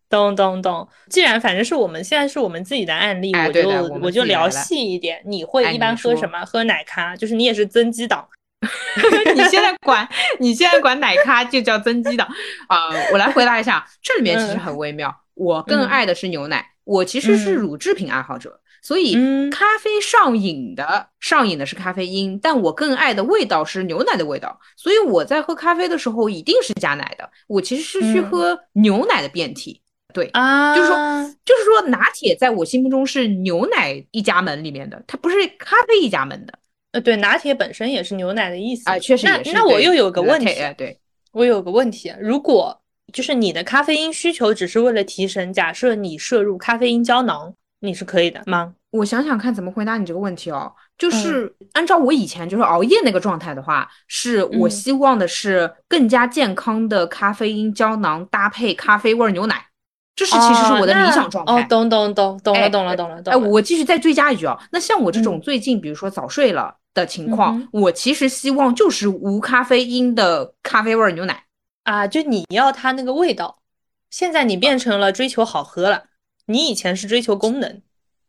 咚咚咚，既然反正是我们现在是我们自己的案例，我就我就聊细一点。你会一般喝什么？喝奶咖，就是你也是增肌党。你现在管你现在管奶咖就叫增肌党啊？我来回答一下，这里面其实很微妙。我更爱的是牛奶，我其实是乳制品爱好者，所以咖啡上瘾的上瘾的是咖啡因，但我更爱的味道是牛奶的味道，所以我在喝咖啡的时候一定是加奶的。我其实是去喝牛奶的变体，对啊，就是说就是说拿铁在我心目中是牛奶一家门里面的，它不是咖啡一家门的。呃，对，拿铁本身也是牛奶的意思啊，确实也是。那我又有个问题，对我有个问题，如果。就是你的咖啡因需求只是为了提神。假设你摄入咖啡因胶囊，你是可以的吗？我想想看怎么回答你这个问题哦。就是按照我以前就是熬夜那个状态的话，是我希望的是更加健康的咖啡因胶囊搭配咖啡味牛奶，这是其实是我的理想状态。哦，懂懂懂懂了懂了懂了懂了。哎，我继续再追加一句啊，那像我这种最近比如说早睡了的情况，我其实希望就是无咖啡因的咖啡味牛奶啊，就你要它那个味道。现在你变成了追求好喝了，你以前是追求功能。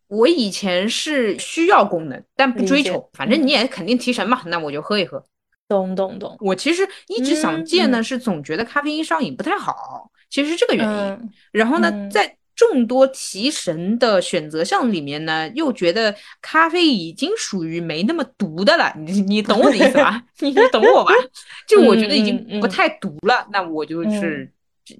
我以前是需要功能，但不追求，反正你也肯定提神嘛，那我就喝一喝。懂懂懂。我其实一直想戒呢，是总觉得咖啡因上瘾不太好，其实是这个原因。然后呢，在众多提神的选择项里面呢，又觉得咖啡已经属于没那么毒的了。你你懂我的意思吧？你懂我吧？就我觉得已经不太毒了，那我就是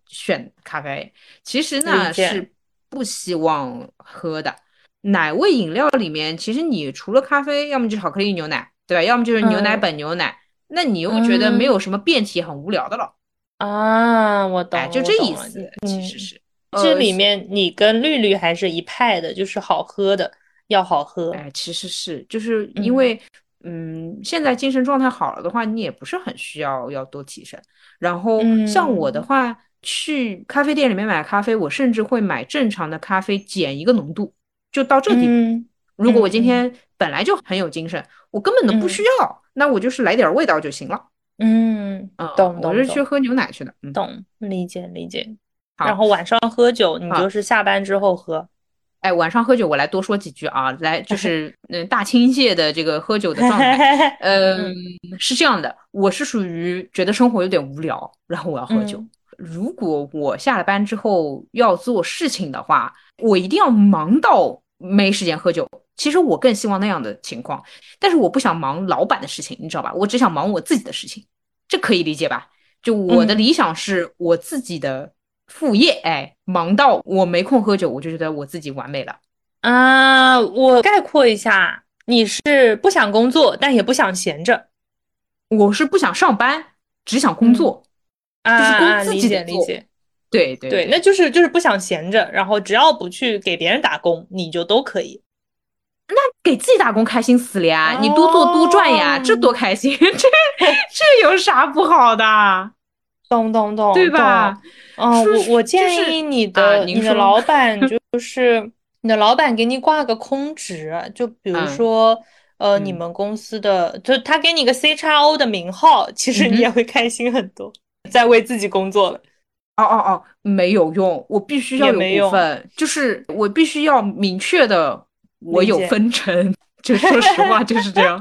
选咖啡。其实呢是不希望喝的。奶味饮料里面，其实你除了咖啡，要么就是巧克力牛奶，对吧？要么就是牛奶本牛奶。那你又觉得没有什么变体，很无聊的了啊？我懂，就这意思，其实是。这里面你跟绿绿还是一派的，就是好喝的要好喝。哎，其实是，就是因为，嗯，现在精神状态好了的话，你也不是很需要要多提神。然后像我的话，去咖啡店里面买咖啡，我甚至会买正常的咖啡减一个浓度。就到这地步。如果我今天本来就很有精神，我根本都不需要，那我就是来点味道就行了。嗯，懂懂。我是去喝牛奶去的。懂，理解理解。然后晚上喝酒，你就是下班之后喝。哎，晚上喝酒，我来多说几句啊。来，就是 嗯，大清界的这个喝酒的状态。嗯，是这样的，我是属于觉得生活有点无聊，然后我要喝酒。如果我下了班之后要做事情的话，我一定要忙到。没时间喝酒，其实我更希望那样的情况，但是我不想忙老板的事情，你知道吧？我只想忙我自己的事情，这可以理解吧？就我的理想是我自己的副业，哎，忙到我没空喝酒，我就觉得我自己完美了。啊，我概括一下，你是不想工作，但也不想闲着，我是不想上班，只想工作，就是工自己理解。对对对，那就是就是不想闲着，然后只要不去给别人打工，你就都可以。那给自己打工开心死了呀！你多做多赚呀，这多开心！这这有啥不好的？懂懂懂，对吧？嗯，我我建议你的你的老板 就是你的老板给你挂个空职，就比如说呃你们公司的，就他给你个 C 叉 O 的名号，其实你也会开心很多，在为自己工作了。哦哦哦，没有用，我必须要有股份，就是我必须要明确的，我有分成，就说实话就是这样。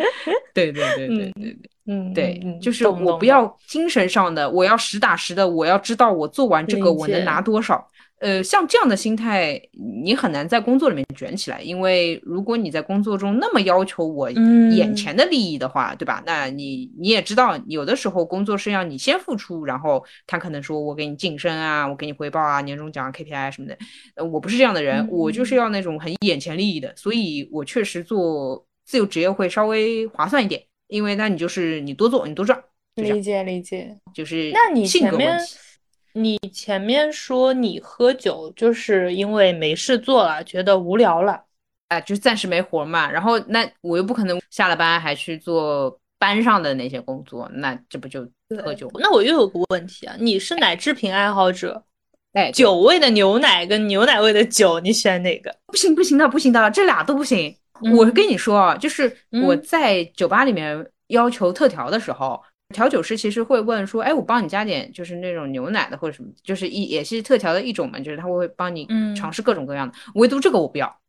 对对对对对对，嗯，对，就是我不要精神上的，我要实打实的，我要知道我做完这个我能拿多少。呃，像这样的心态，你很难在工作里面卷起来，因为如果你在工作中那么要求我眼前的利益的话，对吧？那你你也知道，有的时候工作是要你先付出，然后他可能说我给你晋升啊，我给你回报啊，年终奖、KPI 什么的。呃，我不是这样的人，我就是要那种很眼前利益的，所以我确实做自由职业会稍微划算一点，因为那你就是你多做你多赚。理解理解，就是那你性格问题。你前面说你喝酒就是因为没事做了，觉得无聊了，哎，就暂时没活嘛。然后那我又不可能下了班还去做班上的那些工作，那这不就喝酒？那我又有个问题啊，你是奶制品爱好者，哎，酒味的牛奶跟牛奶味的酒，你选哪个？不行不行的，不行的，这俩都不行。我跟你说啊，就是我在酒吧里面要求特调的时候。调酒师其实会问说：“哎，我帮你加点，就是那种牛奶的或者什么，就是一也是特调的一种嘛，就是他会帮你尝试各种各样的。唯独这个我不要，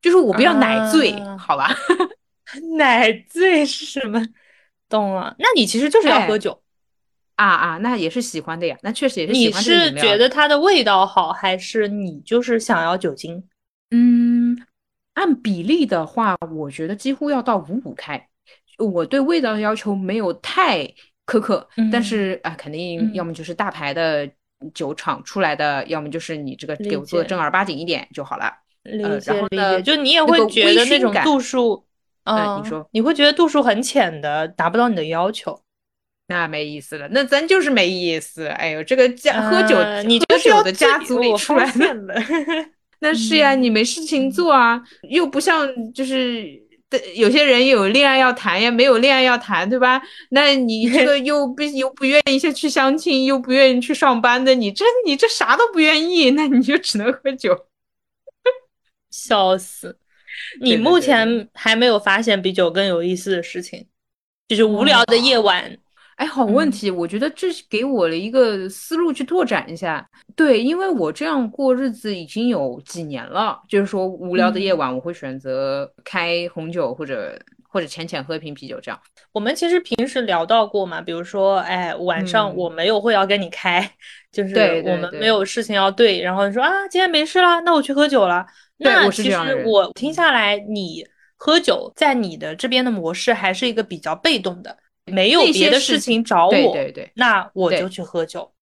就是我不要奶醉，好吧？奶醉是什么？懂了？那你其实就是要喝酒啊啊，那也是喜欢的呀，那确实也是喜欢。你是觉得它的味道好，还是你就是想要酒精？嗯，按比例的话，我觉得几乎要到五五开。我对味道的要求没有太苛刻，但是啊，肯定要么就是大牌的酒厂出来的，要么就是你这个给我做的正儿八经一点就好了。理解理解，就你也会觉得那种度数，嗯，你说你会觉得度数很浅的达不到你的要求，那没意思了，那咱就是没意思。哎呦，这个家喝酒，你喝酒的家族里出来的。那是呀，你没事情做啊，又不像就是有些人有恋爱要谈呀，没有恋爱要谈，对吧？那你这个 又不又不愿意去相亲，又不愿意去上班的，你这你这啥都不愿意，那你就只能喝酒。笑死！你目前还没有发现比酒更有意思的事情，就是无聊的夜晚。哎，好问题，我觉得这是给我了一个思路去拓展一下。对，因为我这样过日子已经有几年了，就是说无聊的夜晚，我会选择开红酒或者或者浅浅喝一瓶啤酒这样。我们其实平时聊到过嘛，比如说，哎，晚上我没有会要跟你开，就是我们没有事情要对，然后你说啊，今天没事了，那我去喝酒了。那其实我听下来，你喝酒在你的这边的模式还是一个比较被动的。没有别的事情找我，对对，那我就去喝酒。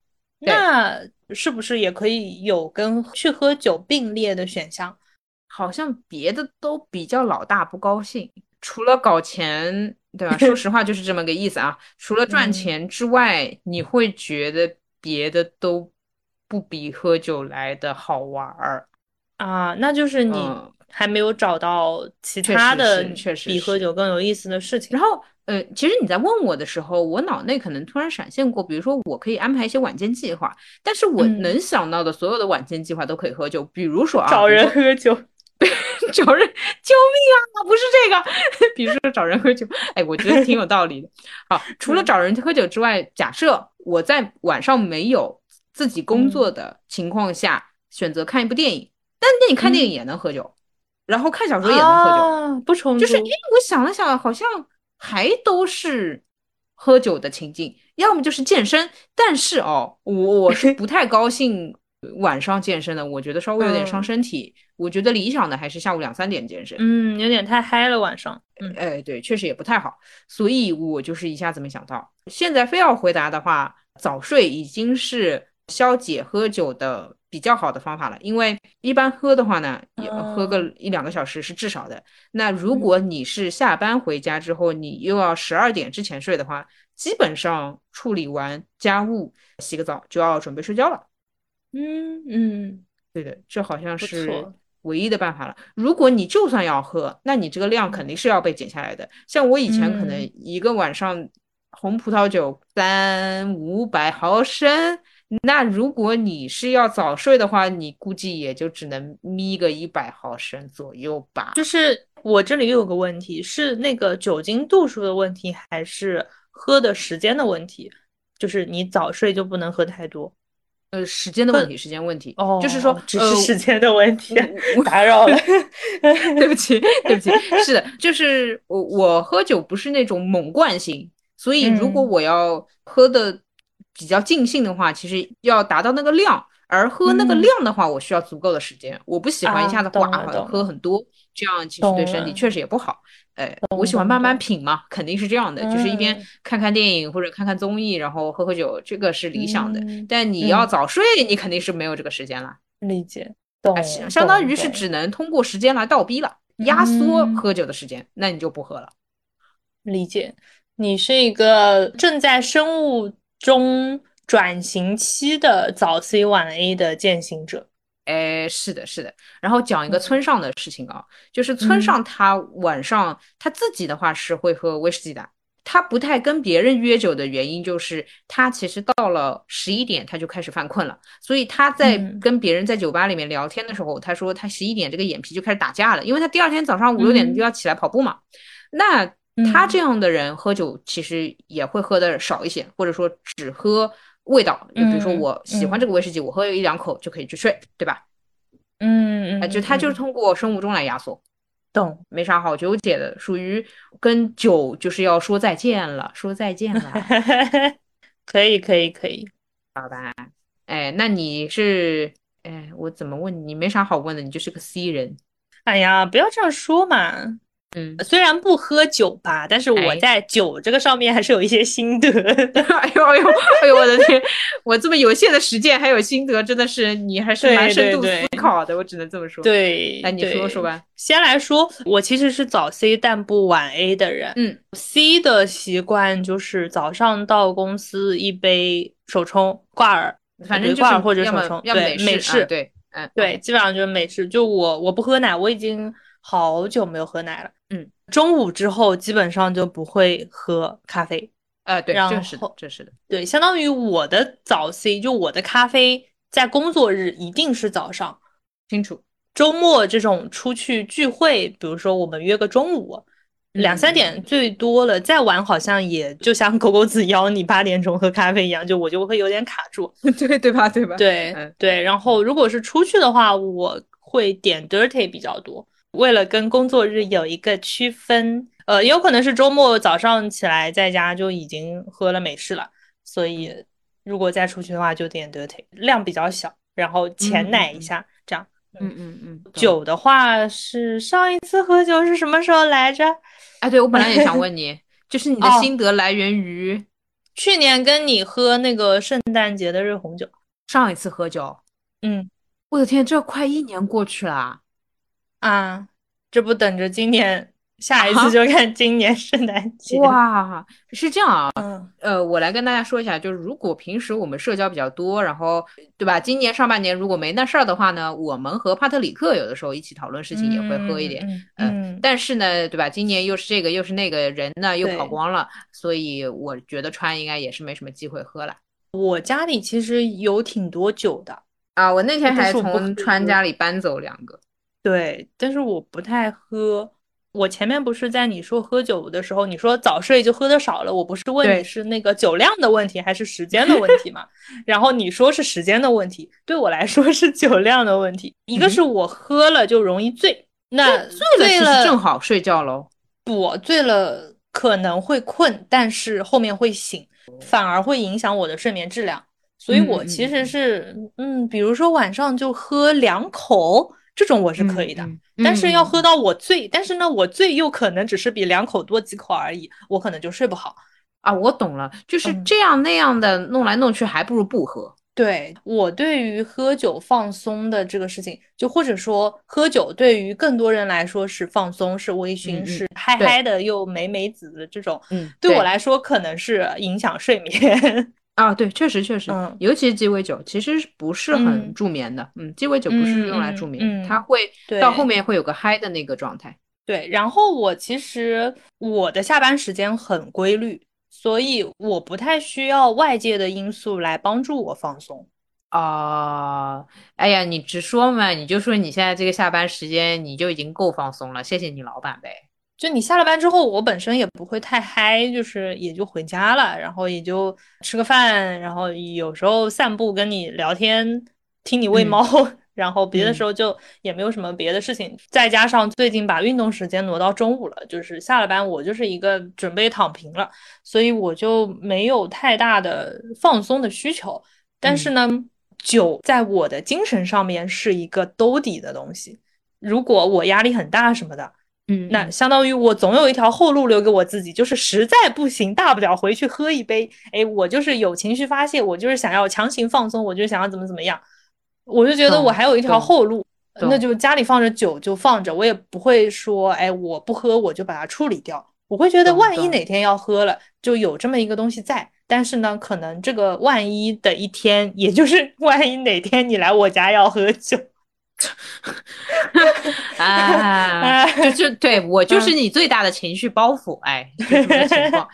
那是不是也可以有跟去喝酒并列的选项？好像别的都比较老大不高兴，除了搞钱，对吧？说实话就是这么个意思啊。除了赚钱之外，你会觉得别的都不比喝酒来的好玩儿啊？那就是你还没有找到其他的比喝酒更有意思的事情。然后。呃，其实你在问我的时候，我脑内可能突然闪现过，比如说我可以安排一些晚间计划，但是我能想到的所有的晚间计划都可以喝酒，比如说啊，找人喝酒，找人，救命啊，不是这个，比如说找人喝酒，哎，我觉得挺有道理的。好，除了找人喝酒之外，假设我在晚上没有自己工作的情况下，选择看一部电影，但那你看电影也能喝酒，然后看小说也能喝酒，不冲突，就是因为我想了想，好像。还都是喝酒的情境，要么就是健身。但是哦，我我是 不太高兴晚上健身的，我觉得稍微有点伤身体。我觉得理想的还是下午两三点健身。嗯，有点太嗨了晚上。嗯，哎，对，确实也不太好。所以我就是一下子没想到。现在非要回答的话，早睡已经是消解喝酒的。比较好的方法了，因为一般喝的话呢，也喝个一两个小时是至少的。那如果你是下班回家之后，你又要十二点之前睡的话，基本上处理完家务、洗个澡就要准备睡觉了。嗯嗯，对的，这好像是唯一的办法了。如果你就算要喝，那你这个量肯定是要被减下来的。像我以前可能一个晚上红葡萄酒三五百毫升。那如果你是要早睡的话，你估计也就只能眯个一百毫升左右吧。就是我这里又有个问题，是那个酒精度数的问题，还是喝的时间的问题？就是你早睡就不能喝太多？呃，时间的问题，时间问题。哦，就是说只是时间的问题，打扰了，对不起，对不起。是的，就是我我喝酒不是那种猛灌型，所以如果我要喝的。比较尽兴的话，其实要达到那个量，而喝那个量的话，我需要足够的时间。我不喜欢一下子哗喝很多，这样其实对身体确实也不好。哎，我喜欢慢慢品嘛，肯定是这样的，就是一边看看电影或者看看综艺，然后喝喝酒，这个是理想的。但你要早睡，你肯定是没有这个时间了。理解，懂，相当于是只能通过时间来倒逼了，压缩喝酒的时间，那你就不喝了。理解，你是一个正在生物。中转型期的早 C 晚 A 的践行者，哎，是的，是的。然后讲一个村上的事情啊，就是村上他晚上他自己的话是会喝威士忌的，他不太跟别人约酒的原因就是他其实到了十一点他就开始犯困了，所以他在跟别人在酒吧里面聊天的时候，他说他十一点这个眼皮就开始打架了，因为他第二天早上五六点就要起来跑步嘛。那他这样的人喝酒其实也会喝的少一些，或者说只喝味道。就比如说我喜欢这个威士忌，我喝一两口就可以去睡，对吧？嗯嗯，就他就是通过生物钟来压缩，懂？没啥好纠结的，属于跟酒就是要说再见了，说再见了。可以可以可以，好吧？哎，那你是哎，我怎么问你？没啥好问的，你就是个 C 人。哎呀，不要这样说嘛。嗯，虽然不喝酒吧，但是我在酒这个上面还是有一些心得。哎呦哎呦哎呦，我的天！我这么有限的时间还有心得，真的是你还是蛮深度思考的。我只能这么说。对，那你说说吧。先来说，我其实是早 C 但不晚 A 的人。嗯，C 的习惯就是早上到公司一杯手冲挂耳，反正挂耳或者手冲，对美式，对嗯，对，基本上就是美式。就我我不喝奶，我已经好久没有喝奶了。嗯，中午之后基本上就不会喝咖啡。呃，对，这是的，这是的。对，相当于我的早 C，就我的咖啡在工作日一定是早上。清楚。周末这种出去聚会，比如说我们约个中午。两三点最多了，再晚好像也就像狗狗子邀你八点钟喝咖啡一样，就我就会有点卡住，对对吧？对吧？对对。然后如果是出去的话，我会点 dirty 比较多，为了跟工作日有一个区分。呃，也有可能是周末早上起来在家就已经喝了美式了，所以如果再出去的话就点 dirty，量比较小，然后浅奶一下这样。嗯嗯嗯。酒的话是上一次喝酒是什么时候来着？哎，对，我本来也想 问你，就是你的心得来源于去年跟你喝那个圣诞节的热红酒。上一次喝酒，嗯，我的天，这快一年过去了啊！这不等着今年。下一次就看今年圣诞节哇，是这样啊，呃，我来跟大家说一下，就是如果平时我们社交比较多，然后对吧？今年上半年如果没那事儿的话呢，我们和帕特里克有的时候一起讨论事情也会喝一点，嗯，但是呢，对吧？今年又是这个又是那个人呢又跑光了，所以我觉得川应该也是没什么机会喝了。我家里其实有挺多酒的啊，我那天还从川家里搬走两个，对，但是我不太喝。我前面不是在你说喝酒的时候，你说早睡就喝的少了，我不是问你是那个酒量的问题还是时间的问题嘛？然后你说是时间的问题，对我来说是酒量的问题。一个是我喝了就容易醉，那醉了正好睡觉喽。不，醉了可能会困，但是后面会醒，反而会影响我的睡眠质量。所以我其实是，嗯，比如说晚上就喝两口。这种我是可以的，但是要喝到我醉，但是呢，我醉又可能只是比两口多几口而已，我可能就睡不好啊。我懂了，就是这样那样的弄来弄去，还不如不喝。对我对于喝酒放松的这个事情，就或者说喝酒对于更多人来说是放松，是微醺，是嗨嗨的又美美子的这种，嗯，对我来说可能是影响睡眠。啊，对，确实确实，尤其是鸡尾酒，其实不是很助眠的。嗯，鸡尾酒不是用来助眠，它会到后面会有个嗨的那个状态。对，然后我其实我的下班时间很规律，所以我不太需要外界的因素来帮助我放松。啊，哎呀，你直说嘛，你就说你现在这个下班时间你就已经够放松了，谢谢你老板呗。就你下了班之后，我本身也不会太嗨，就是也就回家了，然后也就吃个饭，然后有时候散步跟你聊天，听你喂猫，然后别的时候就也没有什么别的事情。再加上最近把运动时间挪到中午了，就是下了班我就是一个准备躺平了，所以我就没有太大的放松的需求。但是呢，酒在我的精神上面是一个兜底的东西，如果我压力很大什么的。嗯，那相当于我总有一条后路留给我自己，就是实在不行，大不了回去喝一杯。哎，我就是有情绪发泄，我就是想要强行放松，我就想要怎么怎么样，我就觉得我还有一条后路，那就家里放着酒就放着，我也不会说，哎，我不喝我就把它处理掉。我会觉得万一哪天要喝了，就有这么一个东西在。但是呢，可能这个万一的一天，也就是 万一哪天你来我家要喝酒。啊，就就对我就是你最大的情绪包袱，哎，这种情况，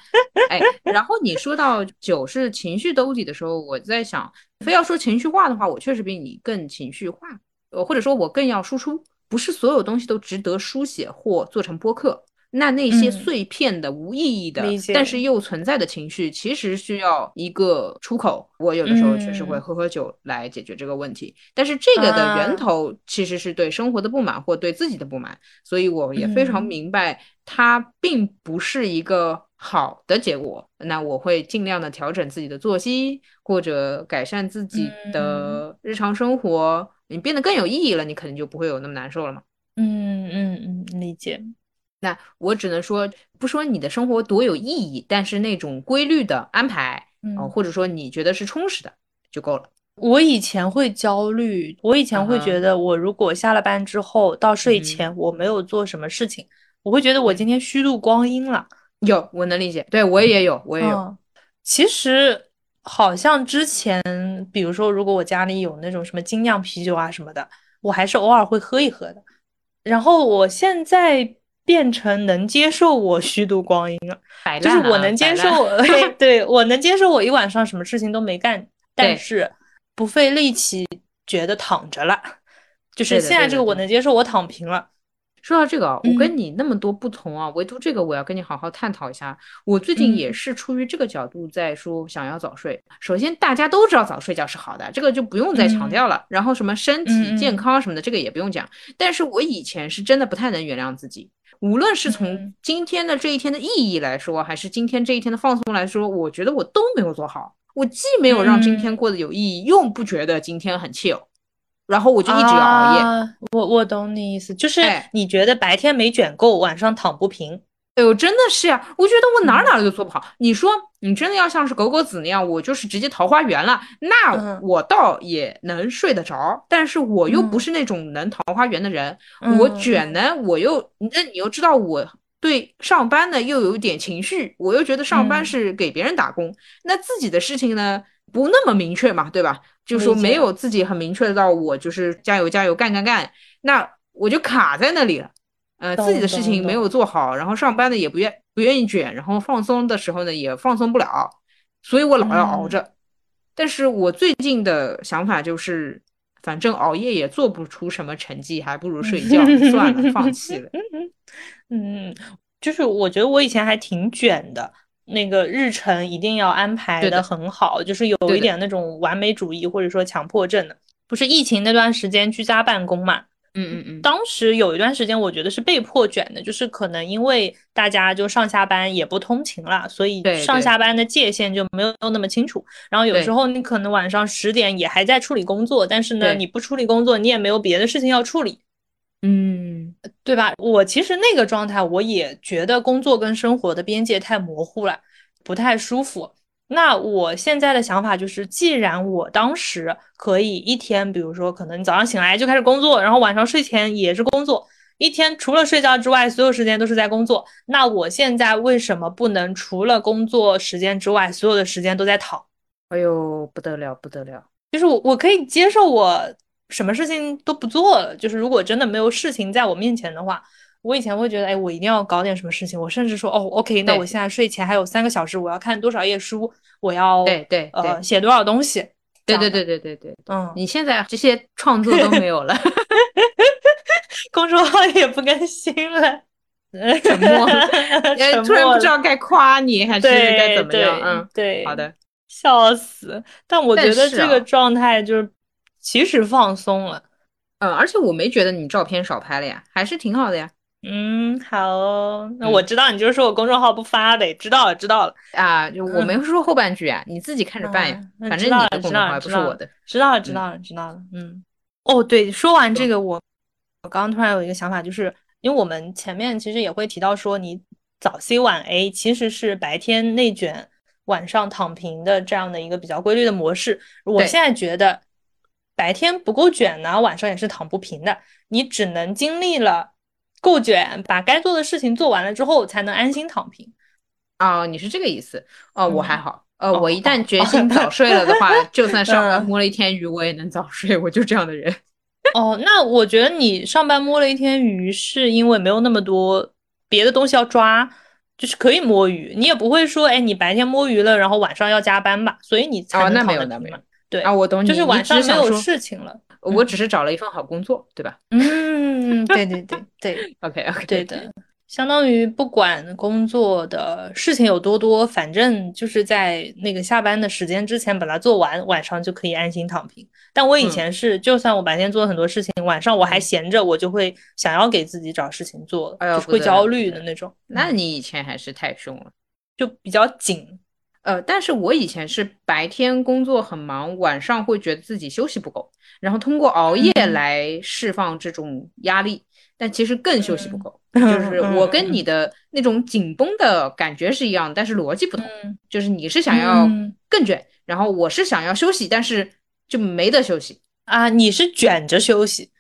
哎，然后你说到酒是情绪兜底的时候，我在想，非要说情绪化的话，我确实比你更情绪化，呃，或者说我更要输出，不是所有东西都值得书写或做成播客。那那些碎片的无意义的，但是又存在的情绪，其实需要一个出口。我有的时候确实会喝喝酒来解决这个问题，但是这个的源头其实是对生活的不满或对自己的不满，所以我也非常明白它并不是一个好的结果。那我会尽量的调整自己的作息，或者改善自己的日常生活。你变得更有意义了，你肯定就不会有那么难受了嘛。嗯嗯嗯，理解。那我只能说，不说你的生活多有意义，但是那种规律的安排，嗯，或者说你觉得是充实的就够了。我以前会焦虑，我以前会觉得，我如果下了班之后到睡前我没有做什么事情，我会觉得我今天虚度光阴了。有，我能理解，对我也有，我也有。其实好像之前，比如说，如果我家里有那种什么精酿啤酒啊什么的，我还是偶尔会喝一喝的。然后我现在变成能接受我虚度光阴了，就是我能接受，我 对我能接受我一晚上什么事情都没干，但是不费力气，觉得躺着了。就是现在这个我能接受，我躺平了。说到这个，我跟你那么多不同啊，唯独这个我要跟你好好探讨一下。我最近也是出于这个角度在说想要早睡。首先大家都知道早睡觉是好的，这个就不用再强调了。然后什么身体健康什么的，这个也不用讲。但是我以前是真的不太能原谅自己，无论是从今天的这一天的意义来说，还是今天这一天的放松来说，我觉得我都没有做好。我既没有让今天过得有意义，又不觉得今天很 chill。然后我就一直要熬夜，我我懂你意思，就是你觉得白天没卷够，晚上躺不平。哎呦，真的是呀，我觉得我哪哪都做不好。你说你真的要像是狗狗子那样，我就是直接桃花源了，那我倒也能睡得着。但是我又不是那种能桃花源的人，我卷呢，我又那你又知道我对上班呢又有一点情绪，我又觉得上班是给别人打工，那自己的事情呢不那么明确嘛，对吧？就说没有自己很明确的到我就是加油加油干干干，那我就卡在那里了。呃，自己的事情没有做好，然后上班的也不愿不愿意卷，然后放松的时候呢也放松不了，所以我老要熬着。但是我最近的想法就是，反正熬夜也做不出什么成绩，还不如睡觉 算了，放弃了。嗯，就是我觉得我以前还挺卷的。那个日程一定要安排的很好，就是有一点那种完美主义或者说强迫症的。不是疫情那段时间居家办公嘛？嗯嗯嗯。当时有一段时间，我觉得是被迫卷的，就是可能因为大家就上下班也不通勤了，所以上下班的界限就没有那么清楚。然后有时候你可能晚上十点也还在处理工作，但是呢，你不处理工作，你也没有别的事情要处理。嗯，对吧？我其实那个状态，我也觉得工作跟生活的边界太模糊了，不太舒服。那我现在的想法就是，既然我当时可以一天，比如说可能早上醒来就开始工作，然后晚上睡前也是工作，一天除了睡觉之外，所有时间都是在工作。那我现在为什么不能除了工作时间之外，所有的时间都在躺？哎呦，不得了，不得了！就是我，我可以接受我。什么事情都不做了，就是如果真的没有事情在我面前的话，我以前会觉得，哎，我一定要搞点什么事情。我甚至说，哦，OK，那我现在睡前还有三个小时，我要看多少页书，我要对对呃写多少东西。对对对对对对，嗯，你现在这些创作都没有了，公众号也不更新了，沉默，突然不知道该夸你还是该怎么样。嗯，对，好的，笑死。但我觉得这个状态就是。其实放松了，嗯，而且我没觉得你照片少拍了呀，还是挺好的呀。嗯，好，那我知道你就是说我公众号不发呗，知道了，知道了。啊，就我没说后半句啊，你自己看着办呀，反正你的公众号不是我的，知道了，知道了，知道了，嗯，哦，对，说完这个，我我刚刚突然有一个想法，就是因为我们前面其实也会提到说，你早 C 晚 A 其实是白天内卷，晚上躺平的这样的一个比较规律的模式，我现在觉得。白天不够卷呢，晚上也是躺不平的。你只能经历了够卷，把该做的事情做完了之后，才能安心躺平。哦，你是这个意思？哦，我还好。呃，我一旦决心早睡了的话，就算上班摸了一天鱼，我也能早睡。我就这样的人。哦，那我觉得你上班摸了一天鱼，是因为没有那么多别的东西要抓，就是可以摸鱼。你也不会说，哎，你白天摸鱼了，然后晚上要加班吧？所以你才能躺得平。对啊，我懂你，就是晚上没有事情了。我只是找了一份好工作，对吧？嗯，对对对 对，OK OK，对的，相当于不管工作的事情有多多，反正就是在那个下班的时间之前把它做完，晚上就可以安心躺平。但我以前是，就算我白天做了很多事情，晚上我还闲着，我就会想要给自己找事情做，就是会焦虑的那种。那你以前还是太凶了，就比较紧。呃，但是我以前是白天工作很忙，晚上会觉得自己休息不够，然后通过熬夜来释放这种压力，但其实更休息不够。就是我跟你的那种紧绷的感觉是一样，但是逻辑不同。就是你是想要更卷，然后我是想要休息，但是就没得休息啊。你是卷着休息，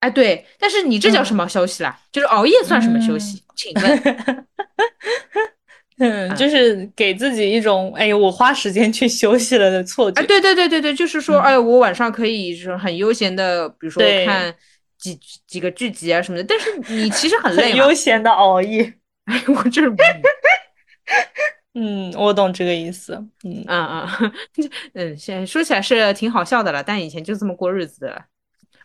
哎，对，但是你这叫什么休息啦？就是熬夜算什么休息？请问？嗯，就是给自己一种哎呦，我花时间去休息了的错觉。对对对对对，就是说，哎，我晚上可以是很悠闲的，比如说看几几个剧集啊什么的。但是你其实很累，悠闲的熬夜。哎，我这是。嗯，我懂这个意思。嗯 嗯嗯，嗯，现在说起来是挺好笑的了，但以前就这么过日子的。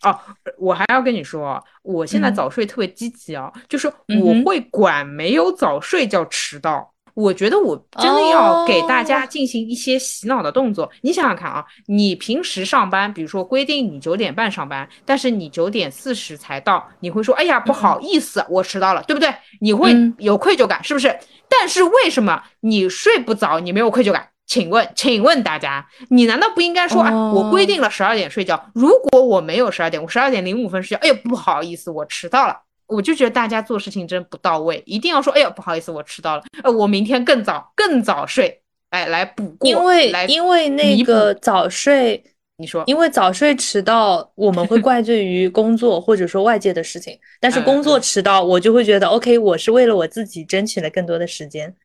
哦，我还要跟你说，我现在早睡特别积极啊，就是我会管没有早睡叫迟到。我觉得我真的要给大家进行一些洗脑的动作。你想想看啊，你平时上班，比如说规定你九点半上班，但是你九点四十才到，你会说，哎呀，不好意思，我迟到了，对不对？你会有愧疚感，是不是？但是为什么你睡不着，你没有愧疚感？请问，请问大家，你难道不应该说哎？我规定了十二点睡觉，如果我没有十二点，我十二点零五分睡觉，哎呀，不好意思，我迟到了。我就觉得大家做事情真不到位，一定要说，哎呀，不好意思，我迟到了，呃，我明天更早更早睡，哎，来补过。因为因为那个早睡，你说，因为早睡迟到，我们会 怪罪于工作或者说外界的事情，但是工作迟到，我就会觉得，OK，我是为了我自己争取了更多的时间。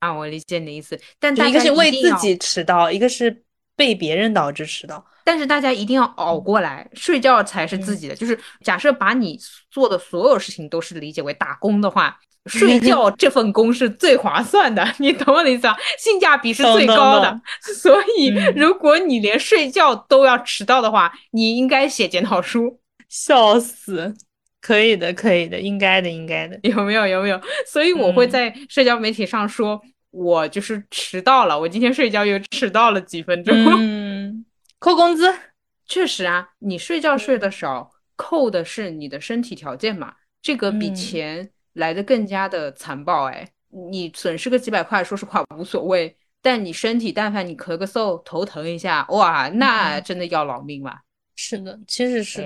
啊，我理解你的意思，但一个是为自己迟到，一个是被别人导致迟到。但是大家一定要熬过来，睡觉才是自己的。就是假设把你做的所有事情都是理解为打工的话，睡觉这份工是最划算的，你懂我的意思啊？性价比是最高的。所以如果你连睡觉都要迟到的话，你应该写检讨书。笑死。可以的，可以的，应该的，应该的，有没有？有没有？所以我会在社交媒体上说，我就是迟到了，我今天睡觉又迟到了几分钟，嗯，扣工资。确实啊，你睡觉睡得少，扣的是你的身体条件嘛，这个比钱来的更加的残暴。哎，你损失个几百块，说实话无所谓，但你身体，但凡你咳个嗽、头疼一下，哇，那真的要老命了。是的，其实是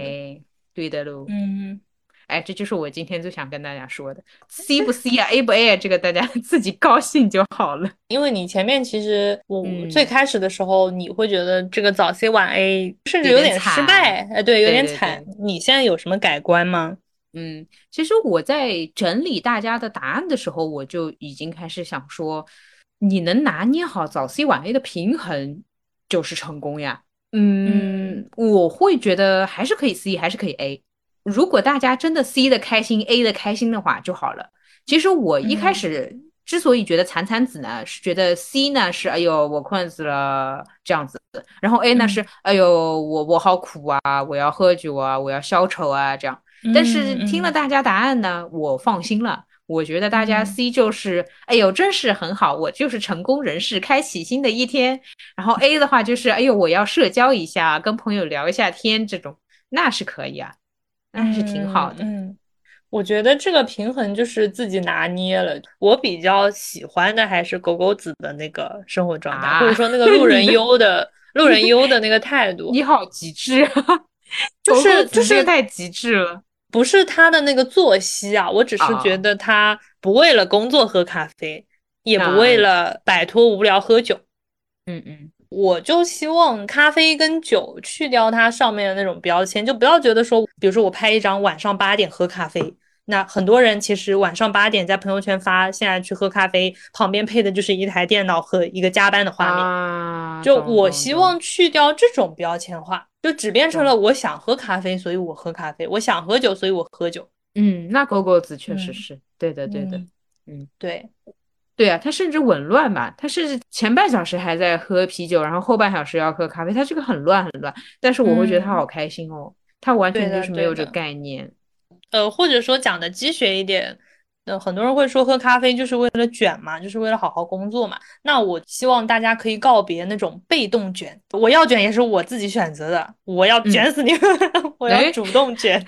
对的喽。嗯。哎，这就是我今天最想跟大家说的，C 不 C 啊，A 不 A 啊，这个大家 自己高兴就好了。因为你前面其实我最开始的时候，你会觉得这个早 C 晚 A 甚至有点失败，哎，对，有点惨。你现在有什么改观吗？嗯，其实我在整理大家的答案的时候，我就已经开始想说，你能拿捏好早 C 晚 A 的平衡，就是成功呀。嗯，我会觉得还是可以 C，还是可以 A。如果大家真的 C 的开心，A 的开心的话就好了。其实我一开始之所以觉得惨惨子呢，是觉得 C 呢是哎呦我困死了这样子，然后 A 呢是哎呦我我好苦啊，我要喝酒啊，我要消愁啊这样。但是听了大家答案呢，我放心了。我觉得大家 C 就是哎呦真是很好，我就是成功人士，开启新的一天。然后 A 的话就是哎呦我要社交一下，跟朋友聊一下天这种，那是可以啊。那是挺好的，嗯，我觉得这个平衡就是自己拿捏了。我比较喜欢的还是狗狗子的那个生活状态，或者说那个路人 优的路人优的那个态度。你好极致啊，就是就是太极致了。不是他的那个作息啊，我只是觉得他不为了工作喝咖啡，也不为了摆脱无聊喝酒。嗯嗯。我就希望咖啡跟酒去掉它上面的那种标签，就不要觉得说，比如说我拍一张晚上八点喝咖啡，那很多人其实晚上八点在朋友圈发现在去喝咖啡，旁边配的就是一台电脑和一个加班的画面。就我希望去掉这种标签化，就只变成了我想喝咖啡，所以我喝咖啡；我想喝酒，所以我喝酒。嗯，那狗狗子确实是对的，对的。嗯，对。对啊，他甚至紊乱吧，他甚至前半小时还在喝啤酒，然后后半小时要喝咖啡，他这个很乱很乱。但是我会觉得他好开心哦，他完全就是没有这个概念。呃，或者说讲的积学一点。那很多人会说喝咖啡就是为了卷嘛，就是为了好好工作嘛。那我希望大家可以告别那种被动卷，我要卷也是我自己选择的，我要卷死你们，我要主动卷。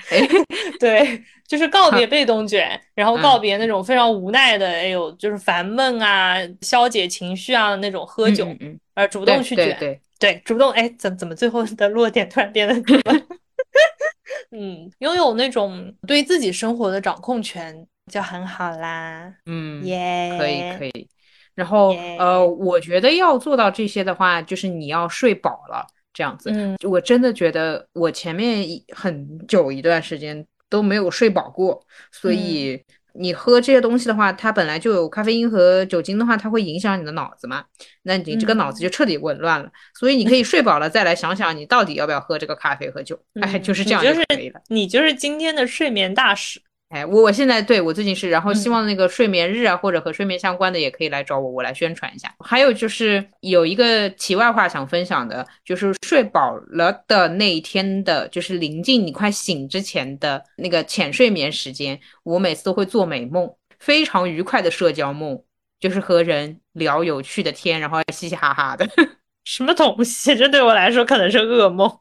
对，就是告别被动卷，然后告别那种非常无奈的，哎呦，就是烦闷啊、消解情绪啊那种喝酒，而主动去卷。对对，主动。哎，怎怎么最后的落点突然变得？嗯，拥有那种对自己生活的掌控权。就很好啦，嗯，耶，可以可以。然后呃，我觉得要做到这些的话，就是你要睡饱了，这样子。嗯，我真的觉得我前面很久一段时间都没有睡饱过，所以你喝这些东西的话，它本来就有咖啡因和酒精的话，它会影响你的脑子嘛，那你这个脑子就彻底紊乱了。所以你可以睡饱了再来想想，你到底要不要喝这个咖啡和酒。哎，就是这样就可以了。你就是今天的睡眠大使。哎，我我现在对我最近是，然后希望那个睡眠日啊，或者和睡眠相关的也可以来找我，我来宣传一下。还有就是有一个题外话想分享的，就是睡饱了的那一天的，就是临近你快醒之前的那个浅睡眠时间，我每次都会做美梦，非常愉快的社交梦，就是和人聊有趣的天，然后嘻嘻哈哈的。什么东西？这对我来说可能是噩梦。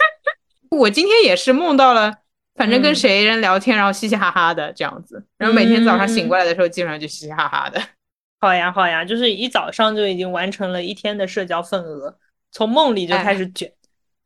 我今天也是梦到了。反正跟谁人聊天，然后嘻嘻哈哈的这样子，然后每天早上醒过来的时候，基本上就嘻嘻哈哈的。好呀，好呀，就是一早上就已经完成了一天的社交份额，从梦里就开始卷。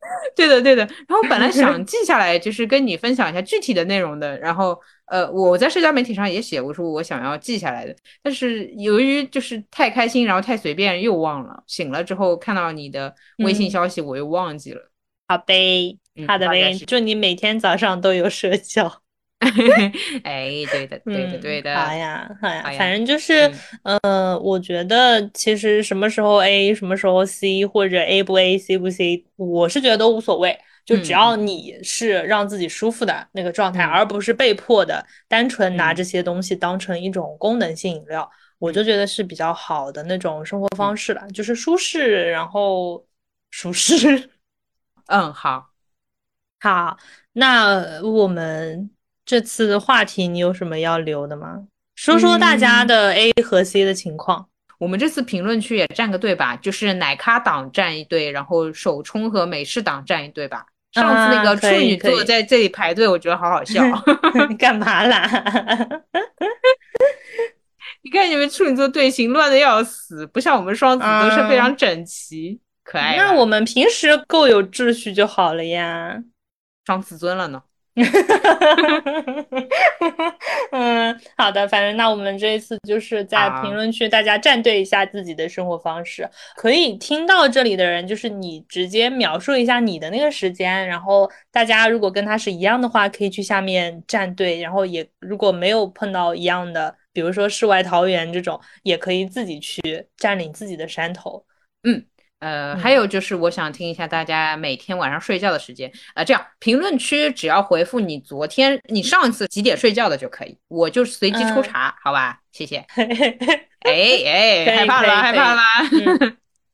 对的，对的。然后本来想 记下来，就是跟你分享一下具体的内容的。然后，呃，我在社交媒体上也写，我说我想要记下来的，但是由于就是太开心，然后太随便，又忘了。醒了之后看到你的微信消息，我又忘记了。好呗。好的呗，祝你每天早上都有社交。哎，对的，对的，对的。好呀，好呀，反正就是，呃，我觉得其实什么时候 A，什么时候 C，或者 A 不 A，C 不 C，我是觉得都无所谓，就只要你是让自己舒服的那个状态，而不是被迫的，单纯拿这些东西当成一种功能性饮料，我就觉得是比较好的那种生活方式了，就是舒适，然后舒适。嗯，好。好，那我们这次话题你有什么要留的吗？说说大家的 A 和 C 的情况。我们这次评论区也站个队吧，就是奶咖党站一队，然后手冲和美式党站一队吧。上次那个处女座在这里排队，我觉得好好笑。干嘛啦？你看你们处女座队形乱的要死，不像我们双子都是非常整齐可爱。那我们平时够有秩序就好了呀。伤自尊了呢。嗯，好的，反正那我们这一次就是在评论区大家站队一下自己的生活方式。可以听到这里的人，就是你直接描述一下你的那个时间，然后大家如果跟他是一样的话，可以去下面站队。然后也如果没有碰到一样的，比如说世外桃源这种，也可以自己去占领自己的山头。嗯。呃，还有就是我想听一下大家每天晚上睡觉的时间。呃，这样评论区只要回复你昨天、你上一次几点睡觉的就可以，我就随机抽查，好吧？谢谢。哎哎，害怕了，害怕了。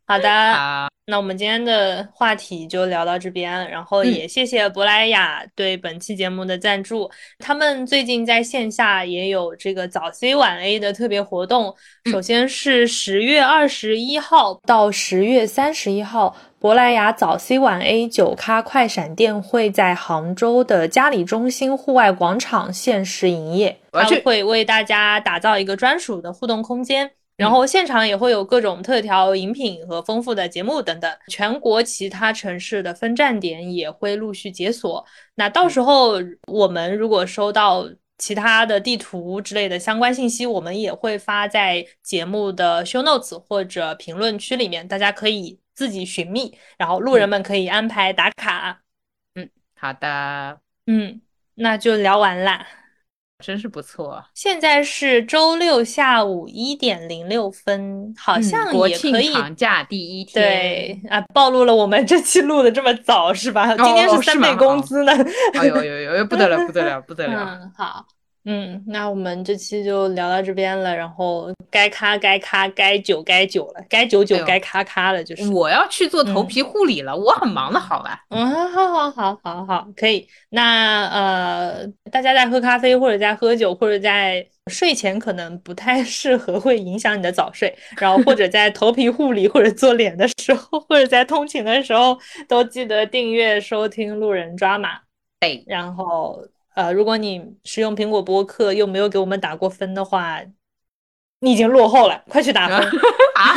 好的，好，那我们今天的话题就聊到这边，然后也谢谢珀莱雅对本期节目的赞助。他们最近在线下也有这个早 C 晚 A 的特别活动，首先是十月二十一号到十月三十一号，珀莱雅早 C 晚 A 九咖快闪店会在杭州的嘉里中心户外广场限时营业，他会为大家打造一个专属的互动空间。然后现场也会有各种特调饮品和丰富的节目等等，全国其他城市的分站点也会陆续解锁。那到时候我们如果收到其他的地图之类的相关信息，我们也会发在节目的 show notes 或者评论区里面，大家可以自己寻觅，然后路人们可以安排打卡。嗯，好的，嗯，那就聊完啦。真是不错。现在是周六下午一点零六分，好像国庆长假第一天。对啊，暴露了我们这期录的这么早是吧？今天是三倍工资呢。哎呦呦呦，不得了，不得了，不得了。嗯，好。嗯，那我们这期就聊到这边了，然后该咖该咖，该酒该酒了，该酒酒该咖咖了，就是我要去做头皮护理了，我很忙的，好吧？嗯，好好好好好，可以。那呃，大家在喝咖啡或者在喝酒或者在睡前可能不太 适合，会影响你的早睡。然后或者在头皮护理或者做脸的时候，或者在通勤的时候，都记得订阅收听路人抓马。对，然后。呃，如果你使用苹果播客又没有给我们打过分的话，你已经落后了，快去打分啊！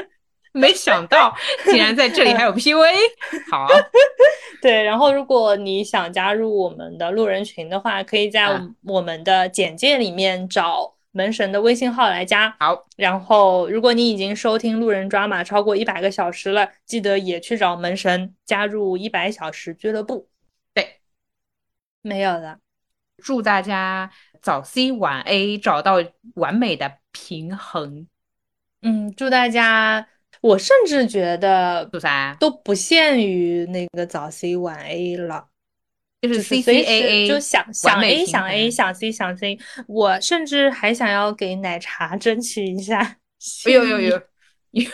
没想到竟然在这里还有 P V，好，对。然后如果你想加入我们的路人群的话，可以在我们的简介里面找门神的微信号来加。好，然后如果你已经收听路人抓马超过一百个小时了，记得也去找门神加入一百小时俱乐部。对，没有了。祝大家早 C 晚 A 找到完美的平衡。嗯，祝大家，我甚至觉得祝啥都不限于那个早 C 晚 A 了，就是 C C A A，就想想 A 想 A 想 C 想 C，我甚至还想要给奶茶 争取一下。哎呦呦呦！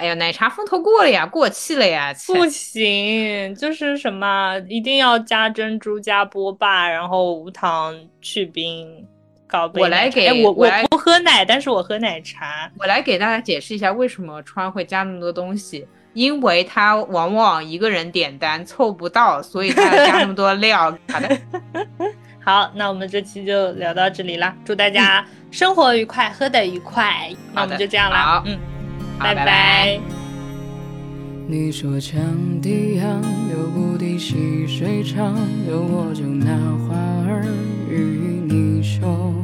哎呀，奶茶风头过了呀，过气了呀！不行，就是什么一定要加珍珠、加波霸，然后无糖去冰，搞杯。我来给我我不喝奶，但是我喝奶茶。我来给大家解释一下为什么川会加那么多东西，因为他往往一个人点单凑不到，所以他要加那么多料。好的，好，那我们这期就聊到这里啦，祝大家生活愉快，喝的愉快。那我们就这样啦，嗯。拜拜。你说羌笛杨，流不滴细水长，有我就拿花儿与你绣。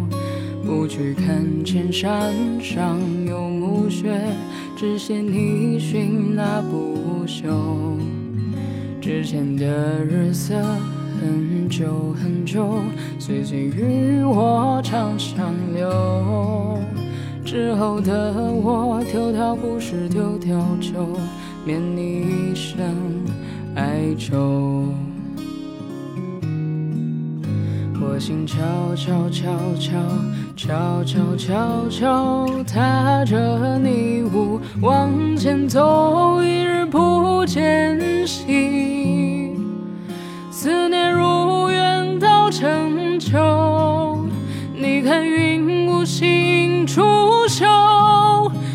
不去看千山上有暮雪，只羡你寻那不休。之前的日色很久很久，岁岁与我长相留。之后的我，丢掉不是丢掉就免你一生哀愁。我心悄悄悄悄悄悄悄悄踏着你雾往前走，一日不见兮，思念如远到成秋。你看云无心处。手，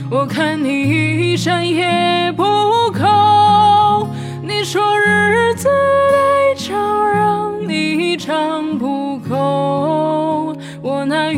我看你一闪也不够。你说日子太长，让你长不够。我拿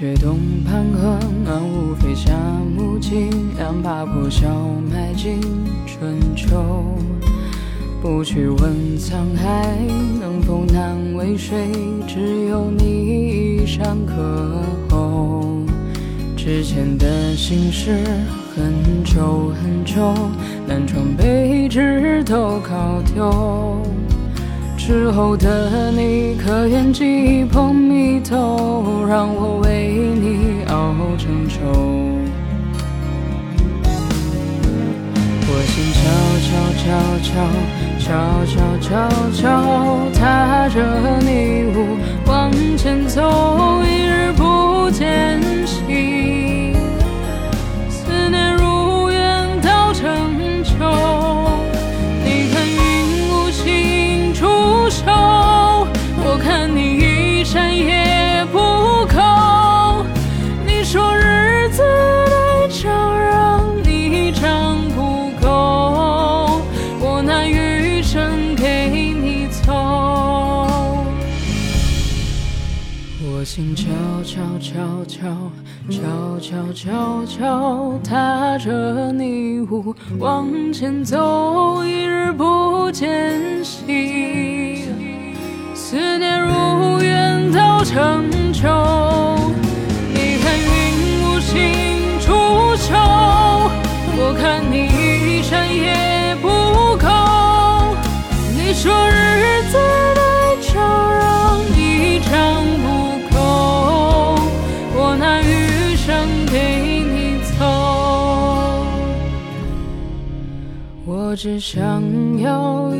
却东畔河，岸无飞下木尽，两把破箫埋进春秋。不去问沧海能否难为水，只有你一山可候。之前的心事很久很久，南窗北纸都考丢。之后的你，可愿寄捧蜜豆，让我为你熬成粥？我心悄悄悄悄悄悄悄踏着你舞往前走，一日不见悄悄悄踏着你舞往前走，一日不见兮。思念如远到成秋，只想要